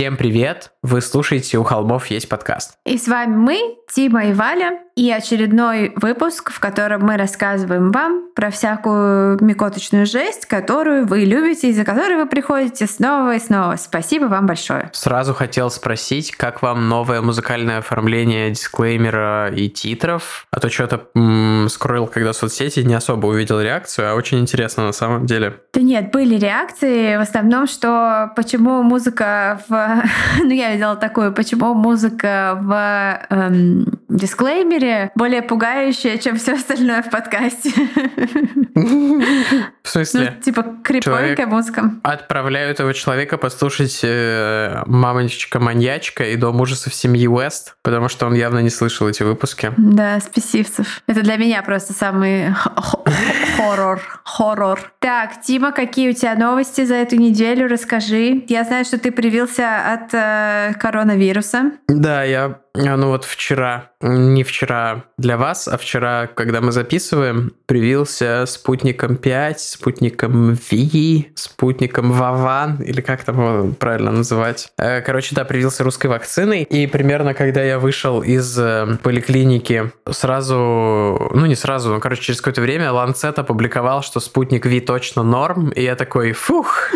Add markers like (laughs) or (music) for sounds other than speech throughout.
Всем привет! Вы слушаете «У холмов есть подкаст». И с вами мы, Тима и Валя, и очередной выпуск, в котором мы рассказываем вам про всякую микоточную жесть, которую вы любите и за которой вы приходите снова и снова. Спасибо вам большое. Сразу хотел спросить, как вам новое музыкальное оформление дисклеймера и титров? А то что-то скроил, когда соцсети, не особо увидел реакцию, а очень интересно на самом деле. Да нет, были реакции, в основном, что почему музыка в... (laughs) ну, я видела такую, почему музыка в эм, дисклеймере более пугающая, чем все остальное в подкасте. (laughs) В смысле? Ну, типа крепонькая музыка. Отправляю этого человека послушать э, «Мамочка-маньячка» и «Дом ужасов семьи Уэст», потому что он явно не слышал эти выпуски. Да, спесивцев. Это для меня просто самый хоррор. Хоррор. Так, Тима, какие у тебя новости за эту неделю? Расскажи. Я знаю, что ты привился от э, коронавируса. Да, я ну вот вчера, не вчера для вас, а вчера, когда мы записываем, привился спутником 5, спутником Ви, спутником Ваван, или как там его правильно называть. Э, короче, да, привился русской вакциной, и примерно когда я вышел из э, поликлиники, сразу, ну не сразу, но, короче, через какое-то время Ланцет опубликовал, что спутник Ви точно норм, и я такой, фух,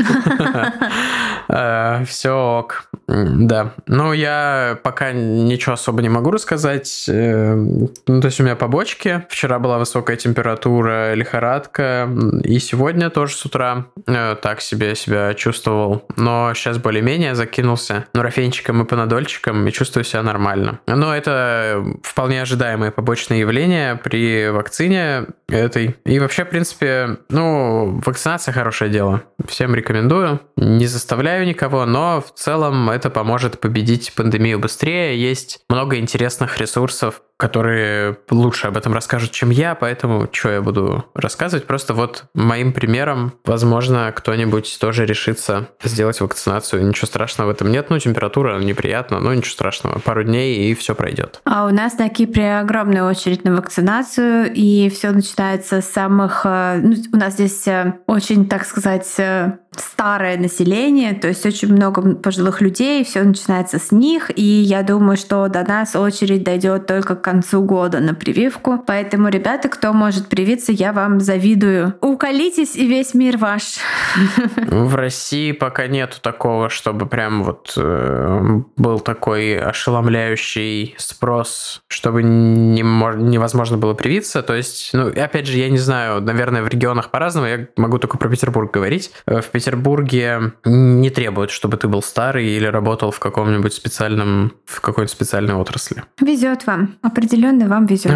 (laughs) э, все ок. Да, ну я пока ничего ничего особо не могу рассказать. Э, ну, то есть у меня побочки. Вчера была высокая температура, лихорадка. И сегодня тоже с утра э, так себе себя чувствовал. Но сейчас более-менее закинулся нурофенчиком и панадольчиком и чувствую себя нормально. Но это вполне ожидаемые побочные явления при вакцине этой. И вообще, в принципе, ну, вакцинация хорошее дело. Всем рекомендую. Не заставляю никого, но в целом это поможет победить пандемию быстрее. Есть много интересных ресурсов, которые лучше об этом расскажут, чем я, поэтому что я буду рассказывать? Просто вот моим примером, возможно, кто-нибудь тоже решится сделать вакцинацию. Ничего страшного в этом нет. Ну, температура неприятна, но ничего страшного. Пару дней и все пройдет. А у нас на Кипре огромная очередь на вакцинацию, и все начинается с самых... Э, ну, у нас здесь э, очень, так сказать, э, старое население, то есть очень много пожилых людей, все начинается с них, и я думаю, что до нас очередь дойдет только концу года на прививку. Поэтому, ребята, кто может привиться, я вам завидую. Уколитесь, и весь мир ваш. В России пока нету такого, чтобы прям вот э, был такой ошеломляющий спрос, чтобы не, невозможно было привиться. То есть, ну, опять же, я не знаю, наверное, в регионах по-разному, я могу только про Петербург говорить. Э, в Петербурге не требуют, чтобы ты был старый или работал в каком-нибудь специальном, в какой-то специальной отрасли. Везет вам. Определенно вам везет.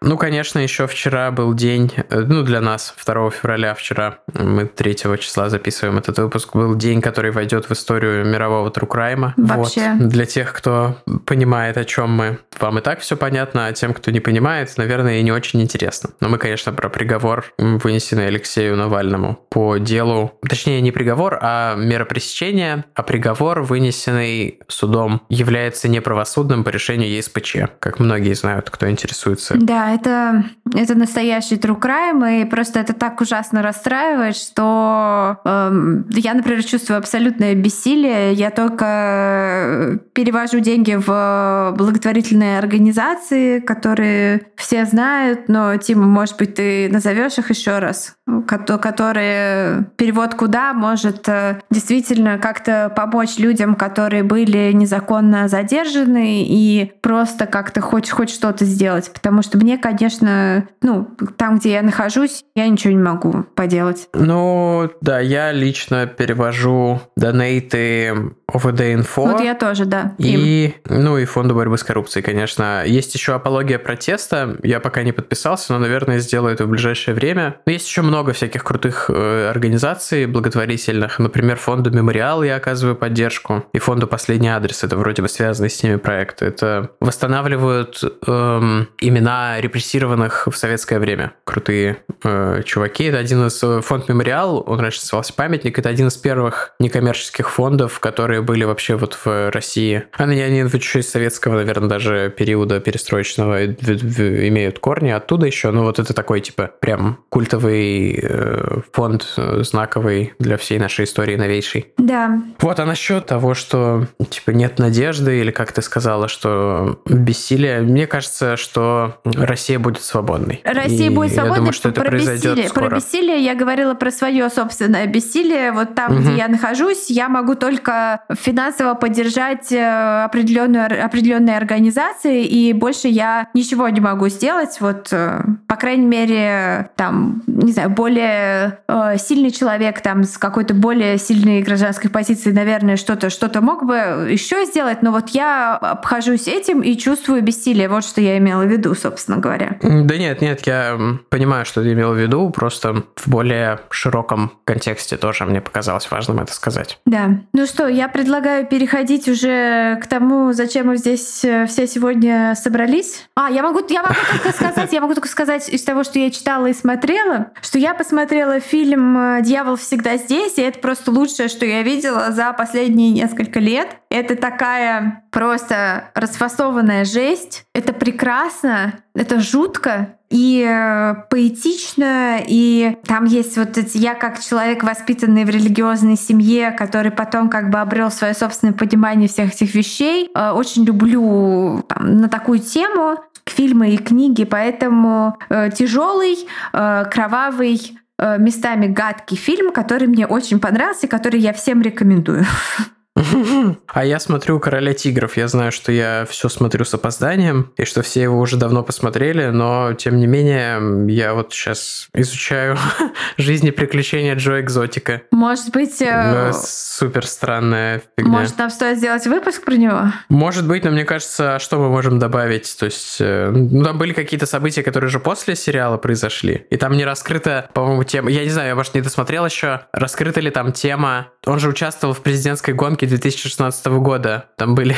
Ну, конечно, еще вчера был день, э, ну, для нас, 2 февраля вчера, мы 3 числа записываем этот выпуск, был день, который войдет в историю мирового трукрайма. Вообще. Вот. Для тех, кто понимает, о чем мы, вам и так все понятно, а тем, кто не понимает, наверное, и не очень интересно. Но мы, конечно, про приговор, вынесенный Алексею Навальному по делу, точнее, точнее не приговор, а мера пресечения, а приговор, вынесенный судом, является неправосудным по решению ЕСПЧ, как многие знают, кто интересуется. Да, это, это настоящий true crime, и просто это так ужасно расстраивает, что эм, я, например, чувствую абсолютное бессилие. Я только перевожу деньги в благотворительные организации, которые все знают, но, Тима, может быть, ты назовешь их еще раз, которые перевод куда да, может э, действительно как-то помочь людям, которые были незаконно задержаны, и просто как-то хоть, хоть что-то сделать. Потому что мне, конечно, ну, там, где я нахожусь, я ничего не могу поделать. Ну, да, я лично перевожу донейты ОВД-инфо. Вот я тоже, да. И, ну, и фонду борьбы с коррупцией, конечно. Есть еще апология протеста. Я пока не подписался, но, наверное, сделаю это в ближайшее время. Но есть еще много всяких крутых э, организаций благотворительных. Например, фонду Мемориал я оказываю поддержку. И фонду Последний адрес. Это вроде бы связанные с ними проекты. Это восстанавливают эм, имена репрессированных в советское время. Крутые э, чуваки. Это один из... Э, фонд Мемориал, он раньше назывался Памятник. Это один из первых некоммерческих фондов, которые были вообще вот в России. Они, они еще из советского, наверное, даже периода перестроечного имеют корни оттуда еще. Ну вот это такой, типа, прям культовый э, фонд э, знаковый для всей нашей истории новейший. Да. Вот, а насчет того, что, типа, нет надежды, или как ты сказала, что бессилие, мне кажется, что Россия будет свободной. Россия И будет свободной. Я думаю, что это про произойдет бессилие, скоро. Про бессилие я говорила про свое собственное бессилие. Вот там, Мгм. где я нахожусь, я могу только финансово поддержать э, определенную, определенные организации, и больше я ничего не могу сделать. Вот, э, по крайней мере, там, не знаю, более э, сильный человек там с какой-то более сильной гражданской позицией, наверное, что-то что-то мог бы еще сделать, но вот я обхожусь этим и чувствую бессилие. Вот что я имела в виду, собственно говоря. Да нет, нет, я понимаю, что ты имел в виду, просто в более широком контексте тоже мне показалось важным это сказать. Да. Ну что, я предлагаю переходить уже к тому, зачем мы здесь э, все сегодня собрались. А, я могу, я могу (laughs) только сказать, я могу только сказать из того, что я читала и смотрела, что я посмотрела фильм э, «Дьявол всегда здесь», и это просто лучшее, что я видела за последние несколько лет. Это такая просто расфасованная жесть. Это прекрасно, это жутко и э, поэтично, и там есть вот эти, я как человек, воспитанный в религиозной семье, который потом как бы обрел свое собственное понимание всех этих вещей, э, очень люблю там, на такую тему фильмы и книги, поэтому э, тяжелый, э, кровавый, э, местами гадкий фильм, который мне очень понравился и который я всем рекомендую. (laughs) (laughs) А я смотрю «Короля тигров». Я знаю, что я все смотрю с опозданием, и что все его уже давно посмотрели, но, тем не менее, я вот сейчас изучаю (laughs) жизнь и приключения Джо Экзотика. Может быть, э, Супер странная фигня. может нам стоит сделать выпуск про него? Может быть, но мне кажется, а что мы можем добавить? То есть, э, ну, там были какие-то события, которые уже после сериала произошли, и там не раскрыта, по-моему, тема... Я не знаю, я, может, не досмотрел еще. Раскрыта ли там тема... Он же участвовал в президентской гонке 2016 года. Там были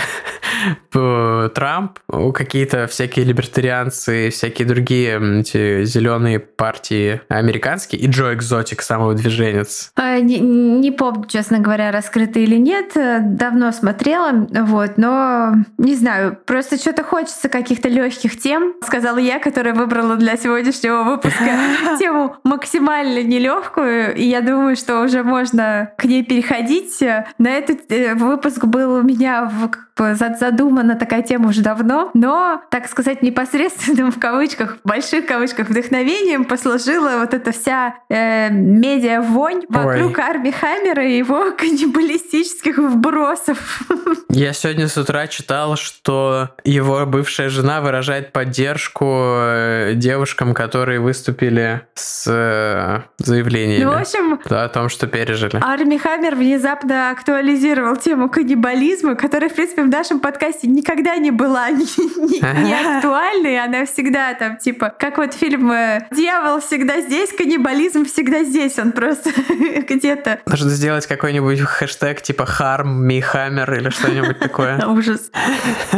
(laughs) Трамп, какие-то всякие либертарианцы, всякие другие эти зеленые партии американские, и Джо Экзотик, самый движенец. А, Не, не помню, честно говоря, раскрыто или нет. Давно смотрела, вот, но не знаю, просто что-то хочется каких-то легких тем, сказала я, которая выбрала для сегодняшнего выпуска (laughs) тему максимально нелегкую, и я думаю, что уже можно к ней переходить. На этот э, выпуск был у меня в бы за- задумана такая тема уже давно, но, так сказать, непосредственным в кавычках, в больших кавычках, вдохновением послужила вот эта вся э, медиа-вонь вокруг Арми Хаммера и его каннибалистических вбросов. Я сегодня с утра читал, что его бывшая жена выражает поддержку э, девушкам, которые выступили с э, заявлениями Ну, в общем, да, о том, что пережили. Арми Хаммер внезапно актуализировал тему каннибализма, которая, в принципе, в нашем подкасте никогда не была (laughs) не, не- не актуальной. Она всегда там, типа, как вот фильм э, «Дьявол всегда здесь», каннибализм всегда здесь. Он просто (laughs) где-то Нужно сделать какой-нибудь хэштег типа harm me hammer или что-нибудь такое. (laughs) Ужас.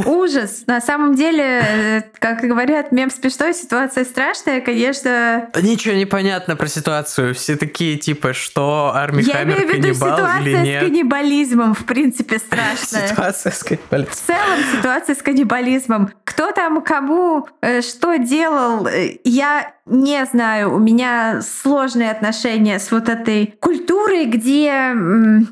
Ужас. На самом деле, э, как говорят, мем смешной, ситуация страшная, конечно. Ничего не понятно про ситуацию. Все такие типа, что Арми Я Хаммер имею в виду каннибал или ситуация с нет. каннибализмом, в принципе, страшная. Ситуация с каннибализмом. В целом ситуация с каннибализмом. Кто там кому э, что делал, э, я не знаю. У меня сложные отношения с вот этой культурой, где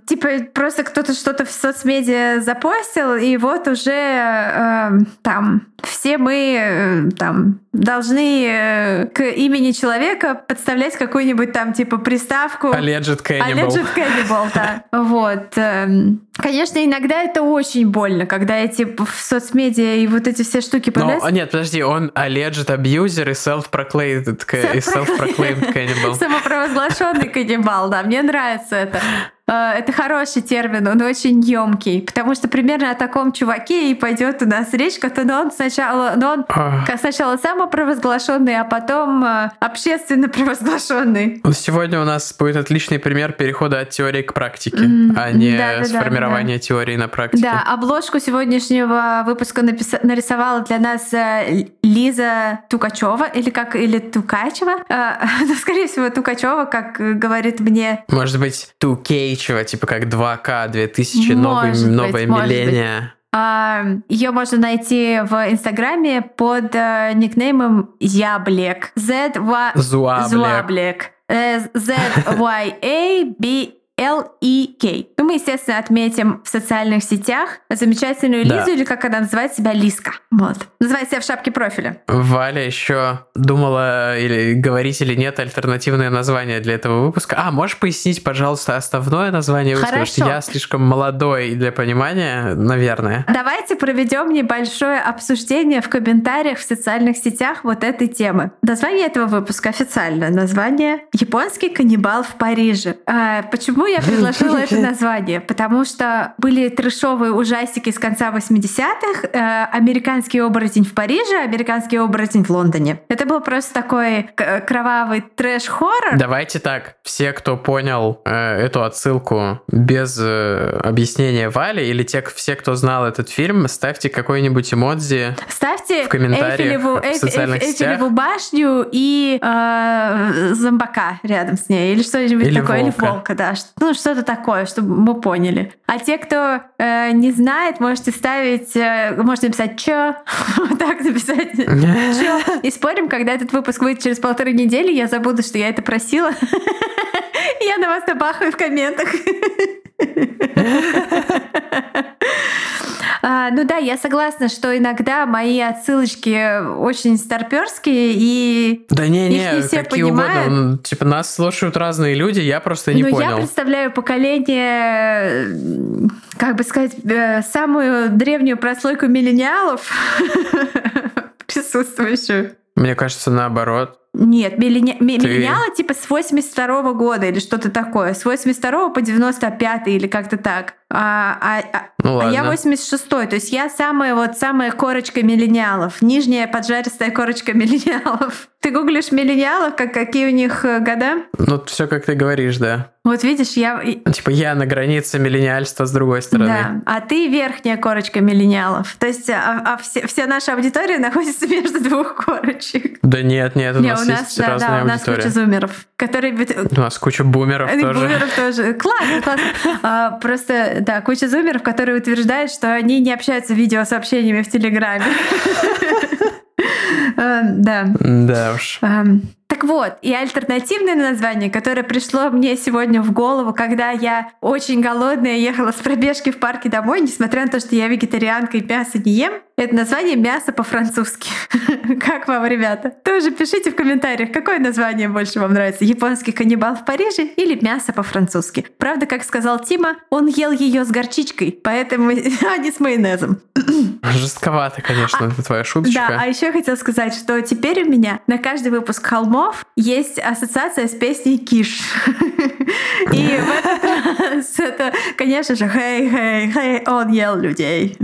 типа просто кто-то что-то в соцмедиа запостил, и вот уже э, там все мы э, там должны э, к имени человека подставлять какую-нибудь там типа приставку. Alleged cannibal. Alleged cannibal, да. (laughs) Вот. Эм, конечно, иногда это очень больно, когда эти в соцмедиа и вот эти все штуки появляются. Но, нет, подожди, он alleged abuser и self-proclaimed, self-proclaimed cannibal. (laughs) Самопровозглашенный каннибал, да, мне нравится это. Э, это хороший термин, он очень емкий, потому что примерно о таком чуваке и пойдет у нас речь, но он сначала, но он сначала самопровозглашенный, а потом э, общественно провозглашенный. Сегодня у нас будет отличный пример перехода от теории к практике, mm, а не да, да, сформирования да, да. теории на практике. Да, обложку сегодняшнего выпуска напис... нарисовала для нас э, Лиза Тукачева или как или Тукачева, (laughs) ну, скорее всего Тукачева, как говорит мне. Может быть, Тукей увеличивать, типа как 2К 2000, новый, быть, новое милления. А, Ее можно найти в Инстаграме под э, никнеймом Яблек. Z-Зуаблек. Z-Y-A-B (laughs) L-E-K. Ну, мы, естественно, отметим в социальных сетях замечательную да. Лизу, или как она называет себя, Лиска. Вот. Называет себя в шапке профиля. Валя еще думала, или говорить или нет, альтернативное название для этого выпуска. А, можешь пояснить, пожалуйста, основное название выпуска? Хорошо. Потому что я слишком молодой для понимания, наверное. Давайте проведем небольшое обсуждение в комментариях в социальных сетях вот этой темы. Название этого выпуска официально. Название «Японский каннибал в Париже». А, почему я предложила это (laughs) название? Потому что были трешовые ужастики с конца 80-х, э, американский оборотень в Париже, американский оборотень в Лондоне. Это был просто такой кровавый трэш-хоррор. Давайте так, все, кто понял э, эту отсылку без э, объяснения Вали, или те, все, кто знал этот фильм, ставьте какой-нибудь эмодзи ставьте в комментариях Эйфелеву, в социальных Эйф, сетях. Эйфелеву башню и э, зомбака рядом с ней, или что-нибудь такое, волка. или волка, да, ну, что-то такое, чтобы мы поняли. А те, кто э, не знает, можете ставить, э, можете написать «чё», (laughs) вот так написать «чё». И спорим, когда этот выпуск выйдет через полторы недели, я забуду, что я это просила. (laughs) Я на вас набахаю в комментах. (laughs) А, ну да, я согласна, что иногда мои отсылочки очень старперские, и да не, не, не все какие понимают. угодно. Ну, типа нас слушают разные люди, я просто не ну, понял. Я представляю поколение, как бы сказать, э, самую древнюю прослойку миллениалов (laughs) присутствующую. Мне кажется, наоборот. Нет, миллени... миллениалы типа с 82 -го года или что-то такое. С 82 по 95 или как-то так. А, а, а, ну, а я 86 то есть я самая вот самая корочка миллениалов, нижняя поджаристая корочка миллениалов. Ты гуглишь миллениалов, как какие у них э, года? Ну, все как ты говоришь, да. Вот видишь, я... Типа я на границе миллениальства с другой стороны. Да, а ты верхняя корочка миллениалов. То есть а, а все, вся наша аудитория находится (laughs) между двух корочек. Да нет, нет, у не, нас, у нас есть да, разная да, аудитория. у нас куча зумеров, которые... У нас куча бумеров тоже. Бумеров тоже. (laughs) Классно, классно. А, просто, да, куча зумеров, которые утверждают, что они не общаются видеосообщениями в Телеграме. (laughs) Эм, да. Да уж. Так вот, и альтернативное название, которое пришло мне сегодня в голову, когда я очень голодная ехала с пробежки в парке домой, несмотря на то, что я вегетарианка и мясо не ем, это название мясо по-французски. (laughs) Как вам, ребята? Тоже пишите в комментариях, какое название больше вам нравится. Японский каннибал в Париже или мясо по-французски. Правда, как сказал Тима, он ел ее с горчичкой, поэтому (laughs) а не с майонезом. (laughs) Жестковато, конечно, а, это твоя шуточка. Да, а еще хотела сказать, что теперь у меня на каждый выпуск холмов есть ассоциация с песней Киш. И в этот раз это, конечно же, хей, хей, хей, он ел людей.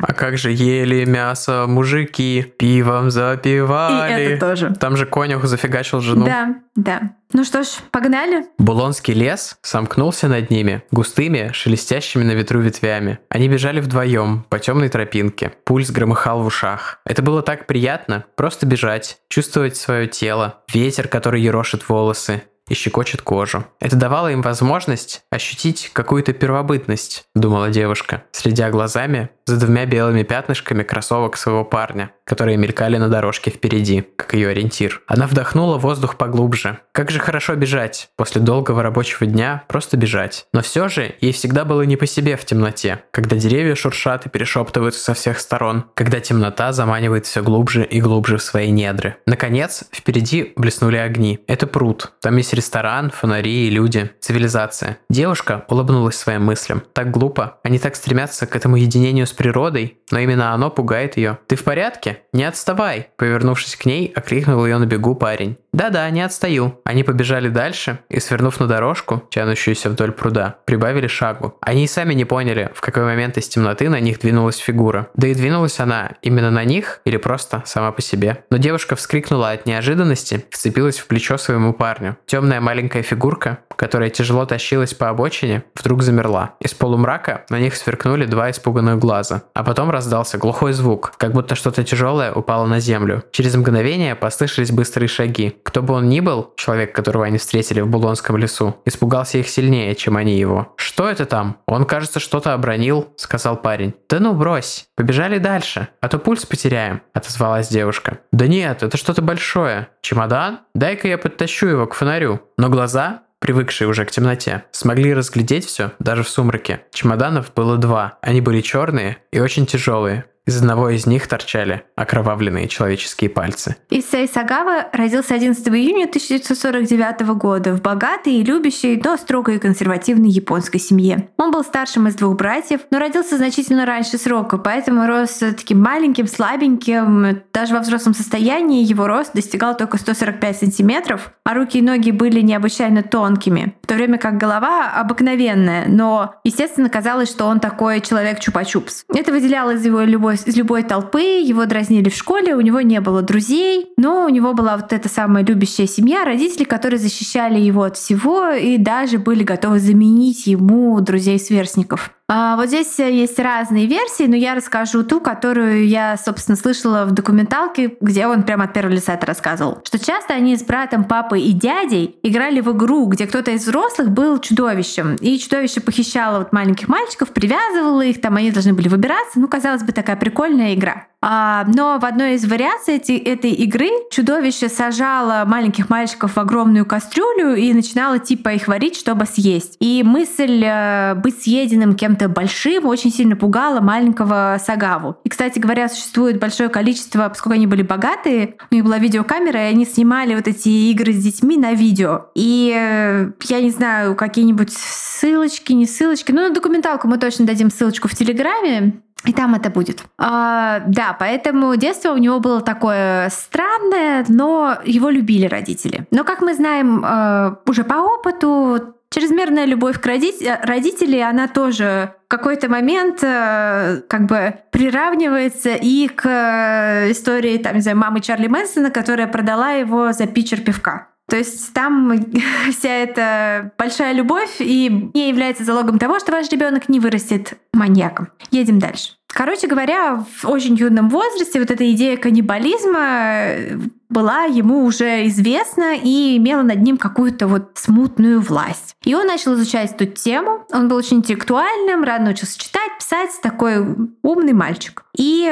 А как же ели мясо мужики, пивом запивали. И это тоже. Там же конюх зафигачил жену. Да, да. Ну что ж, погнали. Булонский лес сомкнулся над ними, густыми, шелестящими на ветру ветвями. Они бежали вдвоем по темной тропинке. Пульс громыхал в ушах. Это было так приятно, просто бежать, чувствовать свое тело, ветер, который ерошит волосы, и щекочет кожу. Это давало им возможность ощутить какую-то первобытность, думала девушка, следя глазами за двумя белыми пятнышками кроссовок своего парня, которые мелькали на дорожке впереди, как ее ориентир. Она вдохнула воздух поглубже. Как же хорошо бежать. После долгого рабочего дня просто бежать. Но все же ей всегда было не по себе в темноте, когда деревья шуршат и перешептываются со всех сторон, когда темнота заманивает все глубже и глубже в свои недры. Наконец, впереди блеснули огни. Это пруд. Там есть ресторан, фонари и люди. Цивилизация. Девушка улыбнулась своим мыслям. Так глупо. Они так стремятся к этому единению с природой, но именно оно пугает ее. «Ты в порядке? Не отставай!» Повернувшись к ней, окликнул ее на бегу парень. «Да-да, не отстаю». Они побежали дальше и, свернув на дорожку, тянущуюся вдоль пруда, прибавили шагу. Они и сами не поняли, в какой момент из темноты на них двинулась фигура. Да и двинулась она именно на них или просто сама по себе. Но девушка вскрикнула от неожиданности, вцепилась в плечо своему парню. Темная маленькая фигурка, которая тяжело тащилась по обочине, вдруг замерла. Из полумрака на них сверкнули два испуганных глаза. А потом раздался глухой звук, как будто что-то тяжелое упало на землю. Через мгновение послышались быстрые шаги. Кто бы он ни был, человек, которого они встретили в Булонском лесу, испугался их сильнее, чем они его. «Что это там? Он, кажется, что-то обронил», — сказал парень. «Да ну, брось. Побежали дальше, а то пульс потеряем», — отозвалась девушка. «Да нет, это что-то большое. Чемодан? Дай-ка я подтащу его к фонарю». Но глаза привыкшие уже к темноте, смогли разглядеть все даже в сумраке. Чемоданов было два. Они были черные и очень тяжелые. Из одного из них торчали окровавленные человеческие пальцы. Исэй Сагава родился 11 июня 1949 года в богатой и любящей, но строгой и консервативной японской семье. Он был старшим из двух братьев, но родился значительно раньше срока, поэтому рос таким маленьким, слабеньким. Даже во взрослом состоянии его рост достигал только 145 сантиметров, а руки и ноги были необычайно тонкими, в то время как голова обыкновенная, но, естественно, казалось, что он такой человек чупа-чупс. Это выделяло из его любой из любой толпы, его дразнили в школе, у него не было друзей, но у него была вот эта самая любящая семья, родители, которые защищали его от всего и даже были готовы заменить ему друзей-сверстников. А вот здесь есть разные версии, но я расскажу ту, которую я, собственно, слышала в документалке, где он прямо от первого лица это рассказывал. Что часто они с братом, папой и дядей играли в игру, где кто-то из взрослых был чудовищем. И чудовище похищало вот маленьких мальчиков, привязывало их, там они должны были выбираться. Ну, казалось бы, такая прикольная игра. А, но в одной из вариаций эти, этой игры чудовище сажало маленьких мальчиков в огромную кастрюлю и начинало типа их варить, чтобы съесть. И мысль э, быть съеденным кем-то большим очень сильно пугала маленького Сагаву. И, кстати говоря, существует большое количество, поскольку они были богатые, у них была видеокамера, и они снимали вот эти игры с детьми на видео. И э, я не знаю, какие-нибудь ссылочки, не ссылочки, ну на документалку мы точно дадим ссылочку в Телеграме, и там это будет. А, да, поэтому детство у него было такое странное, но его любили родители. Но, как мы знаем э, уже по опыту, чрезмерная любовь к роди- родителей, она тоже в какой-то момент э, как бы приравнивается и к э, истории, там, не знаю, мамы Чарли Мэнсона, которая продала его за питчер пивка. То есть там (laughs) вся эта большая любовь и не является залогом того, что ваш ребенок не вырастет маньяком. Едем дальше. Короче говоря, в очень юном возрасте вот эта идея каннибализма была ему уже известна и имела над ним какую-то вот смутную власть. И он начал изучать эту тему. Он был очень интеллектуальным, рано научился читать, писать, такой умный мальчик. И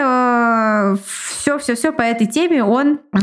все-все-все по этой теме он э,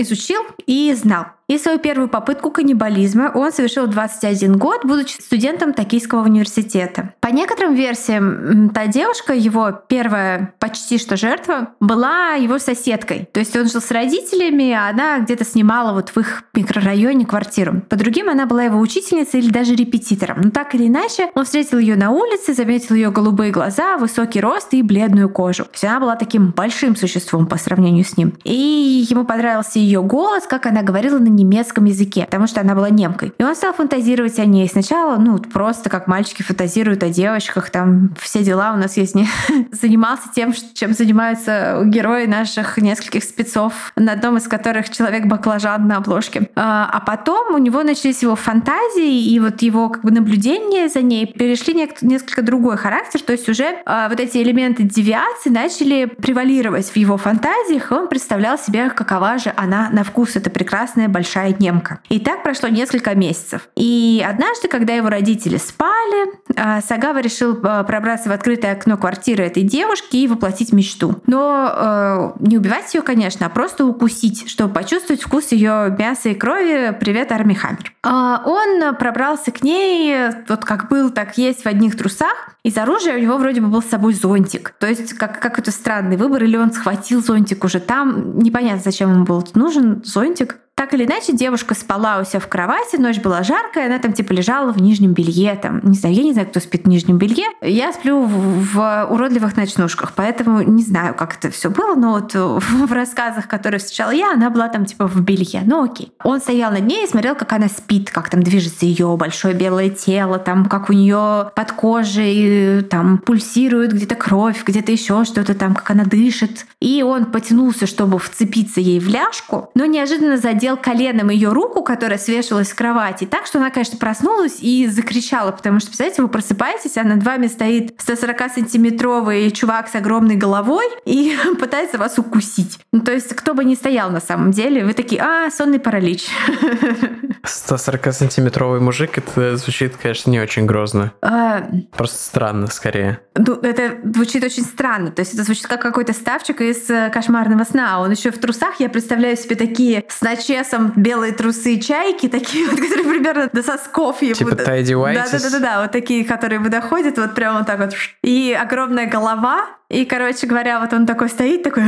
изучил и знал. И свою первую попытку каннибализма он совершил в 21 год, будучи студентом Токийского университета. По некоторым версиям, та девушка, его первая почти что жертва, была его соседкой. То есть он жил с родителями, а она где-то снимала вот в их микрорайоне квартиру. По другим, она была его учительницей или даже репетитором. Но так или иначе, он встретил ее на улице, заметил ее голубые глаза, высокий рост и бледную кожу. То есть она была таким большим существом по сравнению с ним. И ему понравился ее голос, как она говорила на немецком языке, потому что она была немкой. И он стал фантазировать о ней. Сначала, ну, просто как мальчики фантазируют о девочках, там все дела у нас есть. Не... (laughs) Занимался тем, чем занимаются герои наших нескольких спецов на одном из которых человек-баклажан на обложке. А, а потом у него начались его фантазии, и вот его как бы наблюдения за ней перешли несколько другой характер, то есть уже а, вот эти элементы девиации начали превалировать в его фантазиях, и он представлял себе, какова же она на вкус, эта прекрасная большая немка. И так прошло несколько месяцев. И однажды, когда его родители спали, а, Сагава решил пробраться в открытое окно квартиры этой девушки и воплотить мечту. Но э, не убивать ее, конечно, а просто укусить, чтобы почувствовать вкус ее мяса и крови. Привет, Арми Хаммер. А, он пробрался к ней, вот как был, так есть, в одних трусах. Из оружия у него вроде бы был с собой зонтик. То есть как, какой-то странный выбор, или он схватил зонтик уже там. Непонятно, зачем ему был нужен зонтик. Так или иначе, девушка спала у себя в кровати, ночь была жаркая, она там типа лежала в нижнем белье. Там, не знаю, я не знаю, кто спит в нижнем белье. Я сплю в, в уродливых ночнушках, поэтому не знаю, как это все было, но вот в рассказах, которые встречала я, она была там типа в белье. Ну окей. Он стоял над ней и смотрел, как она спит, как там движется ее большое белое тело, там как у нее под кожей там пульсирует где-то кровь, где-то еще что-то там, как она дышит. И он потянулся, чтобы вцепиться ей в ляжку, но неожиданно задел задел коленом ее руку, которая свешивалась с кровати, так что она, конечно, проснулась и закричала, потому что, представляете, вы просыпаетесь, а над вами стоит 140-сантиметровый чувак с огромной головой и (laughs) пытается вас укусить. Ну, то есть, кто бы ни стоял на самом деле, вы такие, а, сонный паралич. (laughs) 140-сантиметровый мужик, это звучит, конечно, не очень грозно. А... Просто странно, скорее. Ну, это звучит очень странно. То есть это звучит как какой-то ставчик из э, кошмарного сна. Он еще в трусах. Я представляю себе такие с начесом белые трусы чайки, такие вот, (laughs) которые примерно до сосков. Типа Тайди Да, да, да, да, да, вот такие, которые выходят вот прямо вот так вот. И огромная голова, и, короче говоря, вот он такой стоит, такой...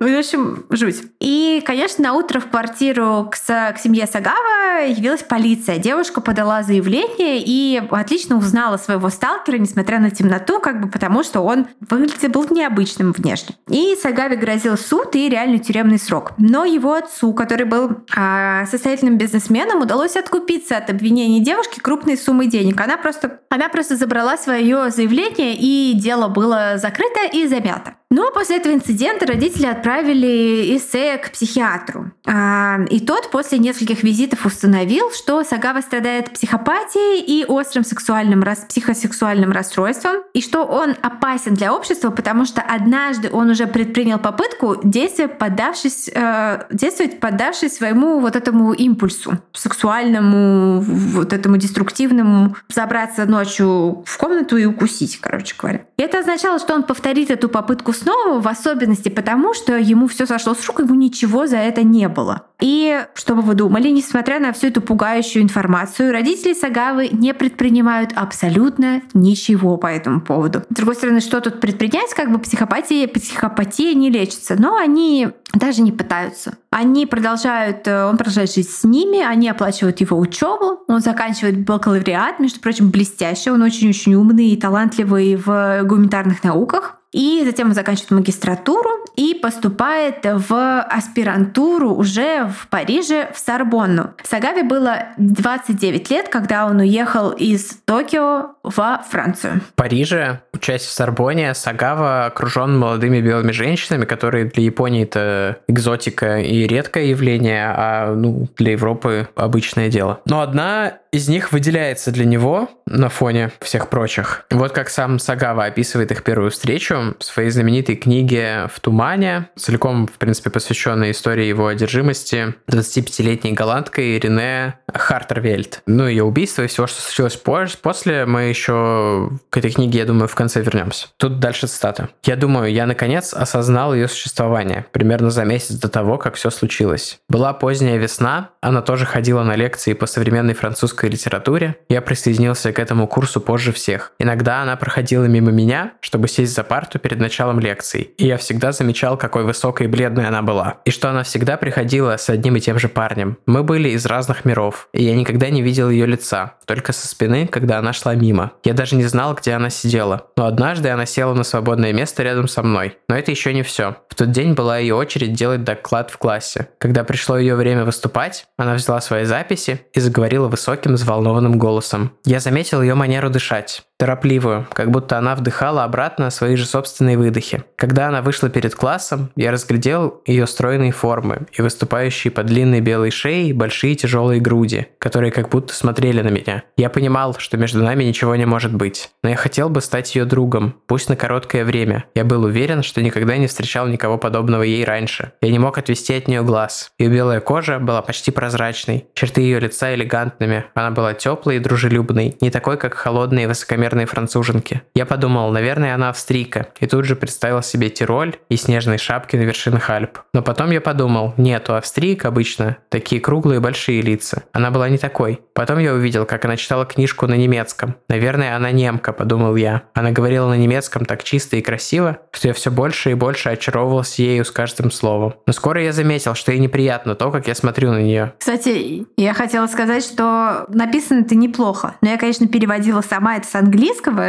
В общем, жуть. И, конечно, на утро в квартиру к, к семье Сагава явилась полиция. Девушка подала заявление и отлично узнала своего сталкера, несмотря на темноту, как бы потому, что он выглядел был необычным внешне. И Сагаве грозил суд и реальный тюремный срок. Но его отцу, который был а, состоятельным бизнесменом, удалось откупиться от обвинений девушки крупной суммой денег. Она просто, она просто забрала свое заявление, и дело было закрыто закрыто и замято. Но после этого инцидента родители отправили Исея к психиатру. А, и тот после нескольких визитов установил, что Сагава страдает психопатией и острым сексуальным, психосексуальным расстройством, и что он опасен для общества, потому что однажды он уже предпринял попытку действовать, поддавшись, э, действовать, поддавшись своему вот этому импульсу сексуальному, вот этому деструктивному, забраться ночью в комнату и укусить, короче говоря. И это означало, что он повторит эту попытку снова, в особенности потому, что ему все сошло с рук, ему ничего за это не было. И что бы вы думали, несмотря на всю эту пугающую информацию, родители Сагавы не предпринимают абсолютно ничего по этому поводу. С другой стороны, что тут предпринять, как бы психопатия, психопатия не лечится, но они даже не пытаются. Они продолжают, э, он продолжает жить с ними, они оплачивают его учебу, он заканчивает бакалавриат, между прочим, блестящий, он очень-очень умный и талантливый в гуманитарных науках. И затем он заканчивает магистратуру и поступает в аспирантуру уже в Париже, в Сорбонну. Сагаве было 29 лет, когда он уехал из Токио во Францию. В Париже, учась в Сорбоне, Сагава окружен молодыми белыми женщинами, которые для Японии это экзотика и редкое явление, а ну, для Европы обычное дело. Но одна из них выделяется для него на фоне всех прочих. Вот как сам Сагава описывает их первую встречу в своей знаменитой книге «В тумане», целиком, в принципе, посвященной истории его одержимости 25-летней голландкой Рене Хартервельд. Ну, ее убийство и всего, что случилось позже. После мы еще к этой книге, я думаю, в конце вернемся. Тут дальше цитата. «Я думаю, я, наконец, осознал ее существование, примерно за месяц до того, как все случилось. Была поздняя весна, она тоже ходила на лекции по современной французской русской литературе. Я присоединился к этому курсу позже всех. Иногда она проходила мимо меня, чтобы сесть за парту перед началом лекций. И я всегда замечал, какой высокой и бледной она была. И что она всегда приходила с одним и тем же парнем. Мы были из разных миров, и я никогда не видел ее лица, только со спины, когда она шла мимо. Я даже не знал, где она сидела. Но однажды она села на свободное место рядом со мной. Но это еще не все. В тот день была ее очередь делать доклад в классе. Когда пришло ее время выступать, она взяла свои записи и заговорила высоким высоким, взволнованным голосом. Я заметил ее манеру дышать. Торопливую, как будто она вдыхала обратно свои же собственные выдохи. Когда она вышла перед классом, я разглядел ее стройные формы и выступающие по длинной белой шее большие тяжелые груди, которые как будто смотрели на меня. Я понимал, что между нами ничего не может быть, но я хотел бы стать ее другом, пусть на короткое время. Я был уверен, что никогда не встречал никого подобного ей раньше. Я не мог отвести от нее глаз. Ее белая кожа была почти прозрачной, черты ее лица элегантными, она была теплой и дружелюбной, не такой, как холодные и высокомерные француженки. Я подумал, наверное, она австрийка, и тут же представил себе Тироль и снежные шапки на вершинах Альп. Но потом я подумал, нет, у австриек обычно такие круглые большие лица. Она была не такой. Потом я увидел, как она читала книжку на немецком. Наверное, она немка, подумал я. Она говорила на немецком так чисто и красиво, что я все больше и больше очаровывался ею с каждым словом. Но скоро я заметил, что ей неприятно то, как я смотрю на нее. Кстати, я хотела сказать, что написано это неплохо. Но я, конечно, переводила сама это с английского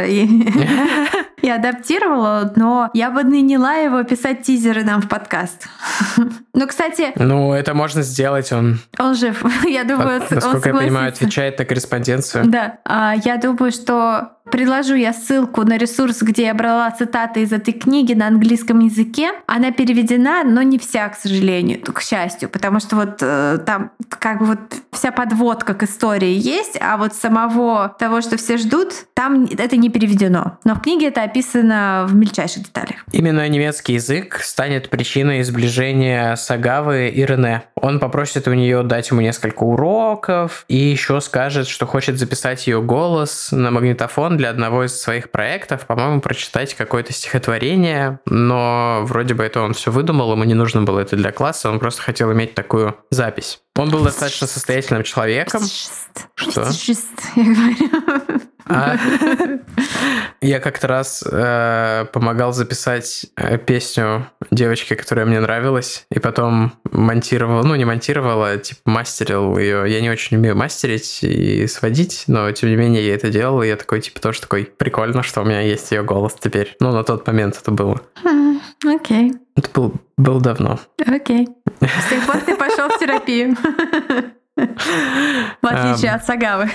и, (laughs) и адаптировала, но я бы наняла его писать тизеры нам в подкаст. (laughs) Ну, кстати... Ну, это можно сделать, он... Он жив. (laughs) Я думаю, он Насколько я понимаю, отвечает на корреспонденцию. Да. А Я думаю, что Предложу я ссылку на ресурс, где я брала цитаты из этой книги на английском языке. Она переведена, но не вся, к сожалению, к счастью, потому что вот э, там как бы вот вся подводка к истории есть, а вот самого того, что все ждут, там это не переведено. Но в книге это описано в мельчайших деталях. Именно немецкий язык станет причиной сближения Сагавы и Рене. Он попросит у нее дать ему несколько уроков и еще скажет, что хочет записать ее голос на магнитофон для одного из своих проектов, по-моему, прочитать какое-то стихотворение, но вроде бы это он все выдумал, ему не нужно было это для класса, он просто хотел иметь такую запись. Он был достаточно состоятельным человеком. Что? Я говорю. А, (laughs) я как-то раз э, помогал записать э, песню девочки, которая мне нравилась, и потом монтировал, ну не монтировал, а типа мастерил ее. Я не очень умею мастерить и сводить, но тем не менее я это делал, и я такой типа тоже такой прикольно, что у меня есть ее голос теперь. Ну на тот момент это было. Окей. Okay. Это был, был давно. Окей. Okay. С тех пор ты пошел в терапию. (laughs) В отличие от Сагавы.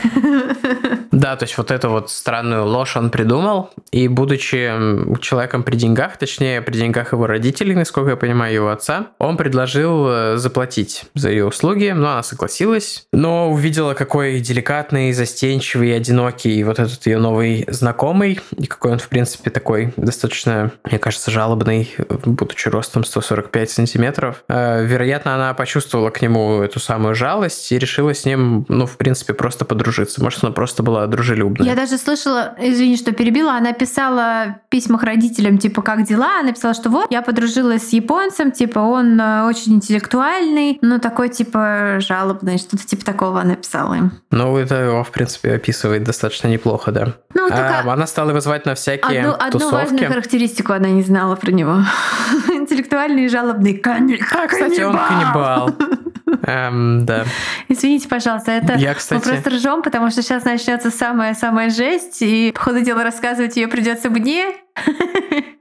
Да, то есть вот эту вот странную ложь он придумал, и будучи человеком при деньгах, точнее, при деньгах его родителей, насколько я понимаю, его отца, он предложил э, заплатить за ее услуги, но она согласилась, но увидела, какой деликатный, застенчивый, одинокий вот этот ее новый знакомый, и какой он, в принципе, такой достаточно, мне кажется, жалобный, будучи ростом 145 сантиметров. Э, вероятно, она почувствовала к нему эту самую жалость и решила с ним, ну, в принципе, просто подружиться. Может, она просто была дружелюбная. Я даже слышала, извини, что перебила, она писала в письмах родителям, типа, как дела? Она писала, что вот, я подружилась с японцем, типа, он э, очень интеллектуальный, ну, такой, типа, жалобный, что-то типа такого она писала им. Ну, это его, в принципе, описывает достаточно неплохо, да. Ну, а, она стала вызывать на всякие одну, тусовки. Одну важную характеристику она не знала про него. (laughs) Интеллектуальный и жалобный. Каннибал. Кстати, он каннибал. (laughs) Эм, да. Извините, пожалуйста, это Я, кстати... мы просто ржем, потому что сейчас начнется самая-самая жесть, и по ходу дела рассказывать ее придется мне.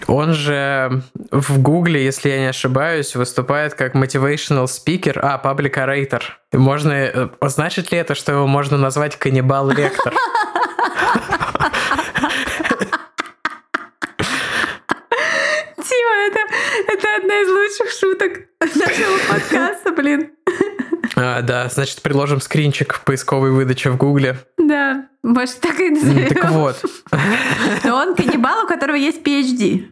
Он же в Гугле, если я не ошибаюсь, выступает как motivational speaker, а, public orator. Можно, э, значит ли это, что его можно назвать каннибал-лектор? Тима, это, это одна из лучших шуток (laughs) нашего подкаста, блин. (laughs) А, да, значит, приложим скринчик в поисковой выдаче в Гугле. Да, может, так и назовем. Так вот. (laughs) Но он каннибал, у которого есть PhD.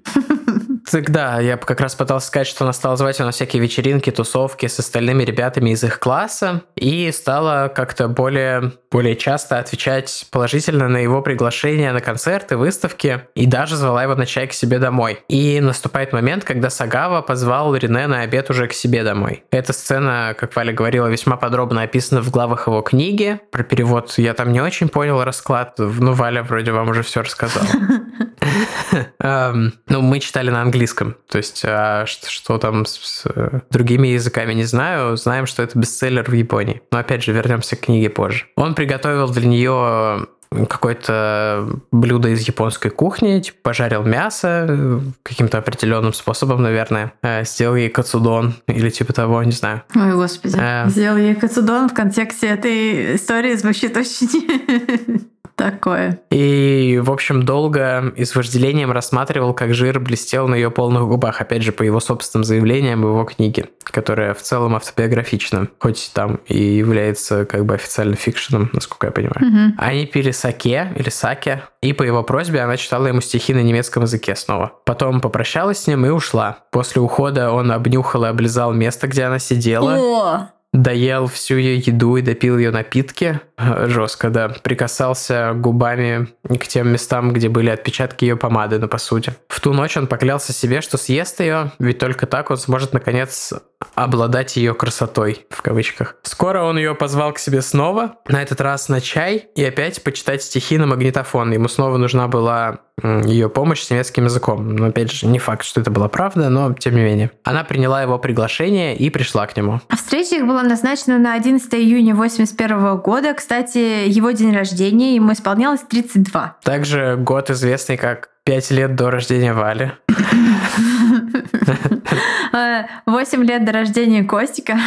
Да, я как раз пытался сказать, что она стала звать его на всякие вечеринки, тусовки с остальными ребятами из их класса и стала как-то более, более часто отвечать положительно на его приглашения на концерты, выставки и даже звала его на чай к себе домой. И наступает момент, когда Сагава позвал Рене на обед уже к себе домой. Эта сцена, как Валя говорила, весьма подробно описана в главах его книги. Про перевод я там не очень понял расклад, но Валя вроде вам уже все рассказала. (laughs) (laughs) Эм, ну, мы читали на английском, то есть а что там с другими языками не знаю, знаем, что это бестселлер в Японии. Но опять же, вернемся к книге позже. Он приготовил для нее какое-то блюдо из японской кухни, типа пожарил мясо каким-то определенным способом, наверное. Э, сделал ей кацудон или типа того, не знаю. Ой, господи. Э... Сделал ей кацудон в контексте этой истории звучит очень (laughs) такое. И в общем, долго и с вожделением рассматривал, как жир блестел на ее полных губах, опять же, по его собственным заявлениям в его книге, которая в целом автобиографична, хоть там и является как бы официально фикшеном, насколько я понимаю. Мгм. Они пили саке или саке, и по его просьбе она читала ему стихи на немецком языке снова. Потом попрощалась с ним и ушла. После ухода он обнюхал и облизал место, где она сидела. О, Доел всю ее еду и допил ее напитки. (laughs) Жестко, да. Прикасался губами к тем местам, где были отпечатки ее помады на посуде. В ту ночь он поклялся себе, что съест ее, ведь только так он сможет, наконец, обладать ее красотой, в кавычках. Скоро он ее позвал к себе снова, на этот раз на чай, и опять почитать стихи на магнитофон. Ему снова нужна была ее помощь с немецким языком. Но опять же, не факт, что это была правда, но тем не менее. Она приняла его приглашение и пришла к нему. А Встреча их была назначена на 11 июня 81 года. Кстати, его день рождения, ему исполнялось 32. Также год известный как «Пять лет до рождения Вали». (laughs) 8 лет до рождения Костика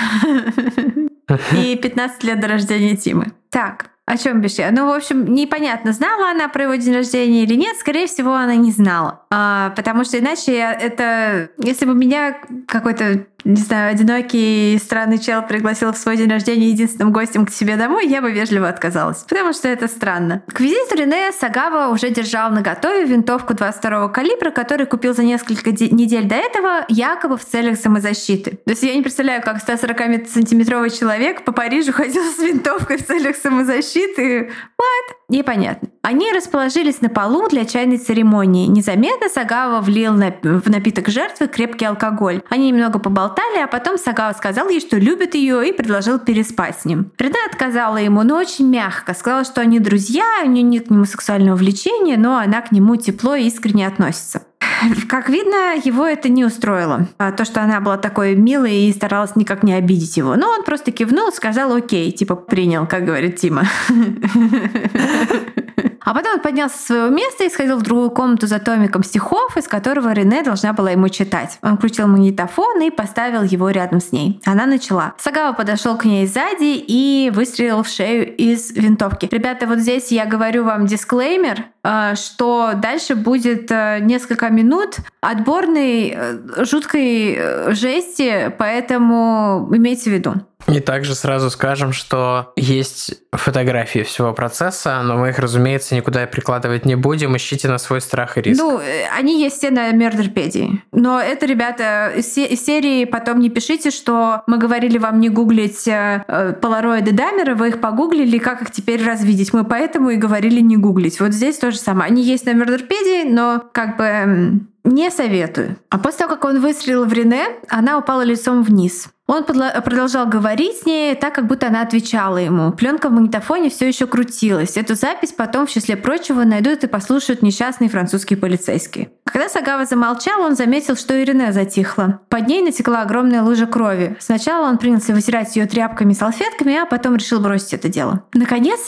(laughs) и 15 лет до рождения Тимы. Так, о чем бишь я? Ну, в общем, непонятно, знала она про его день рождения или нет. Скорее всего, она не знала. А, потому что иначе я- это... Если бы меня какой-то, не знаю, одинокий странный чел пригласил в свой день рождения единственным гостем к себе домой, я бы вежливо отказалась. Потому что это странно. К визиту Рене Сагава уже держал на готове винтовку 22 калибра, который купил за несколько де- недель до этого, якобы в целях самозащиты. То есть я не представляю, как 140-сантиметровый человек по Парижу (laughs) ходил с винтовкой в целях самозащиты. What? Непонятно. Они расположились на полу для чайной церемонии. Незаметно Сагава влил в напиток жертвы крепкий алкоголь. Они немного поболтали, а потом Сагава сказал ей, что любит ее и предложил переспать с ним. Рене отказала ему, но очень мягко. Сказала, что они друзья, у нее нет к нему сексуального влечения, но она к нему тепло и искренне относится. (laughs) Как видно, его это не устроило. А То, что она была такой милой и старалась никак не обидеть его. Но он просто кивнул, сказал окей, типа принял, как говорит Тима. (laughs) А потом он поднялся с своего места и сходил в другую комнату за томиком стихов, из которого Рене должна была ему читать. Он включил магнитофон и поставил его рядом с ней. Она начала. Сагава подошел к ней сзади и выстрелил в шею из винтовки. Ребята, вот здесь я говорю вам дисклеймер, э, что дальше будет э, несколько минут отборной э, жуткой жести, поэтому имейте в виду. И также сразу скажем, что есть фотографии всего процесса, но мы их, разумеется, никуда прикладывать не будем. Ищите на свой страх и риск. Ну, э, они есть все на Мердерпедии. Но это, ребята, из се- из серии потом не пишите, что мы говорили вам не гуглить э, э, полароиды Дамера, вы их погуглили, как их теперь развидеть. Мы поэтому и говорили не гуглить. Вот здесь то же самое. Они есть на Мердерпедии, но как бы не советую. А после того, как он выстрелил в Рене, она упала лицом вниз. Он продолжал говорить с ней, так как будто она отвечала ему. Пленка в магнитофоне все еще крутилась. Эту запись потом, в числе прочего, найдут и послушают несчастные французские полицейские. Когда Сагава замолчал, он заметил, что и Рене затихла. Под ней натекла огромная лужа крови. Сначала он принялся вытирать ее тряпками и салфетками, а потом решил бросить это дело. Наконец,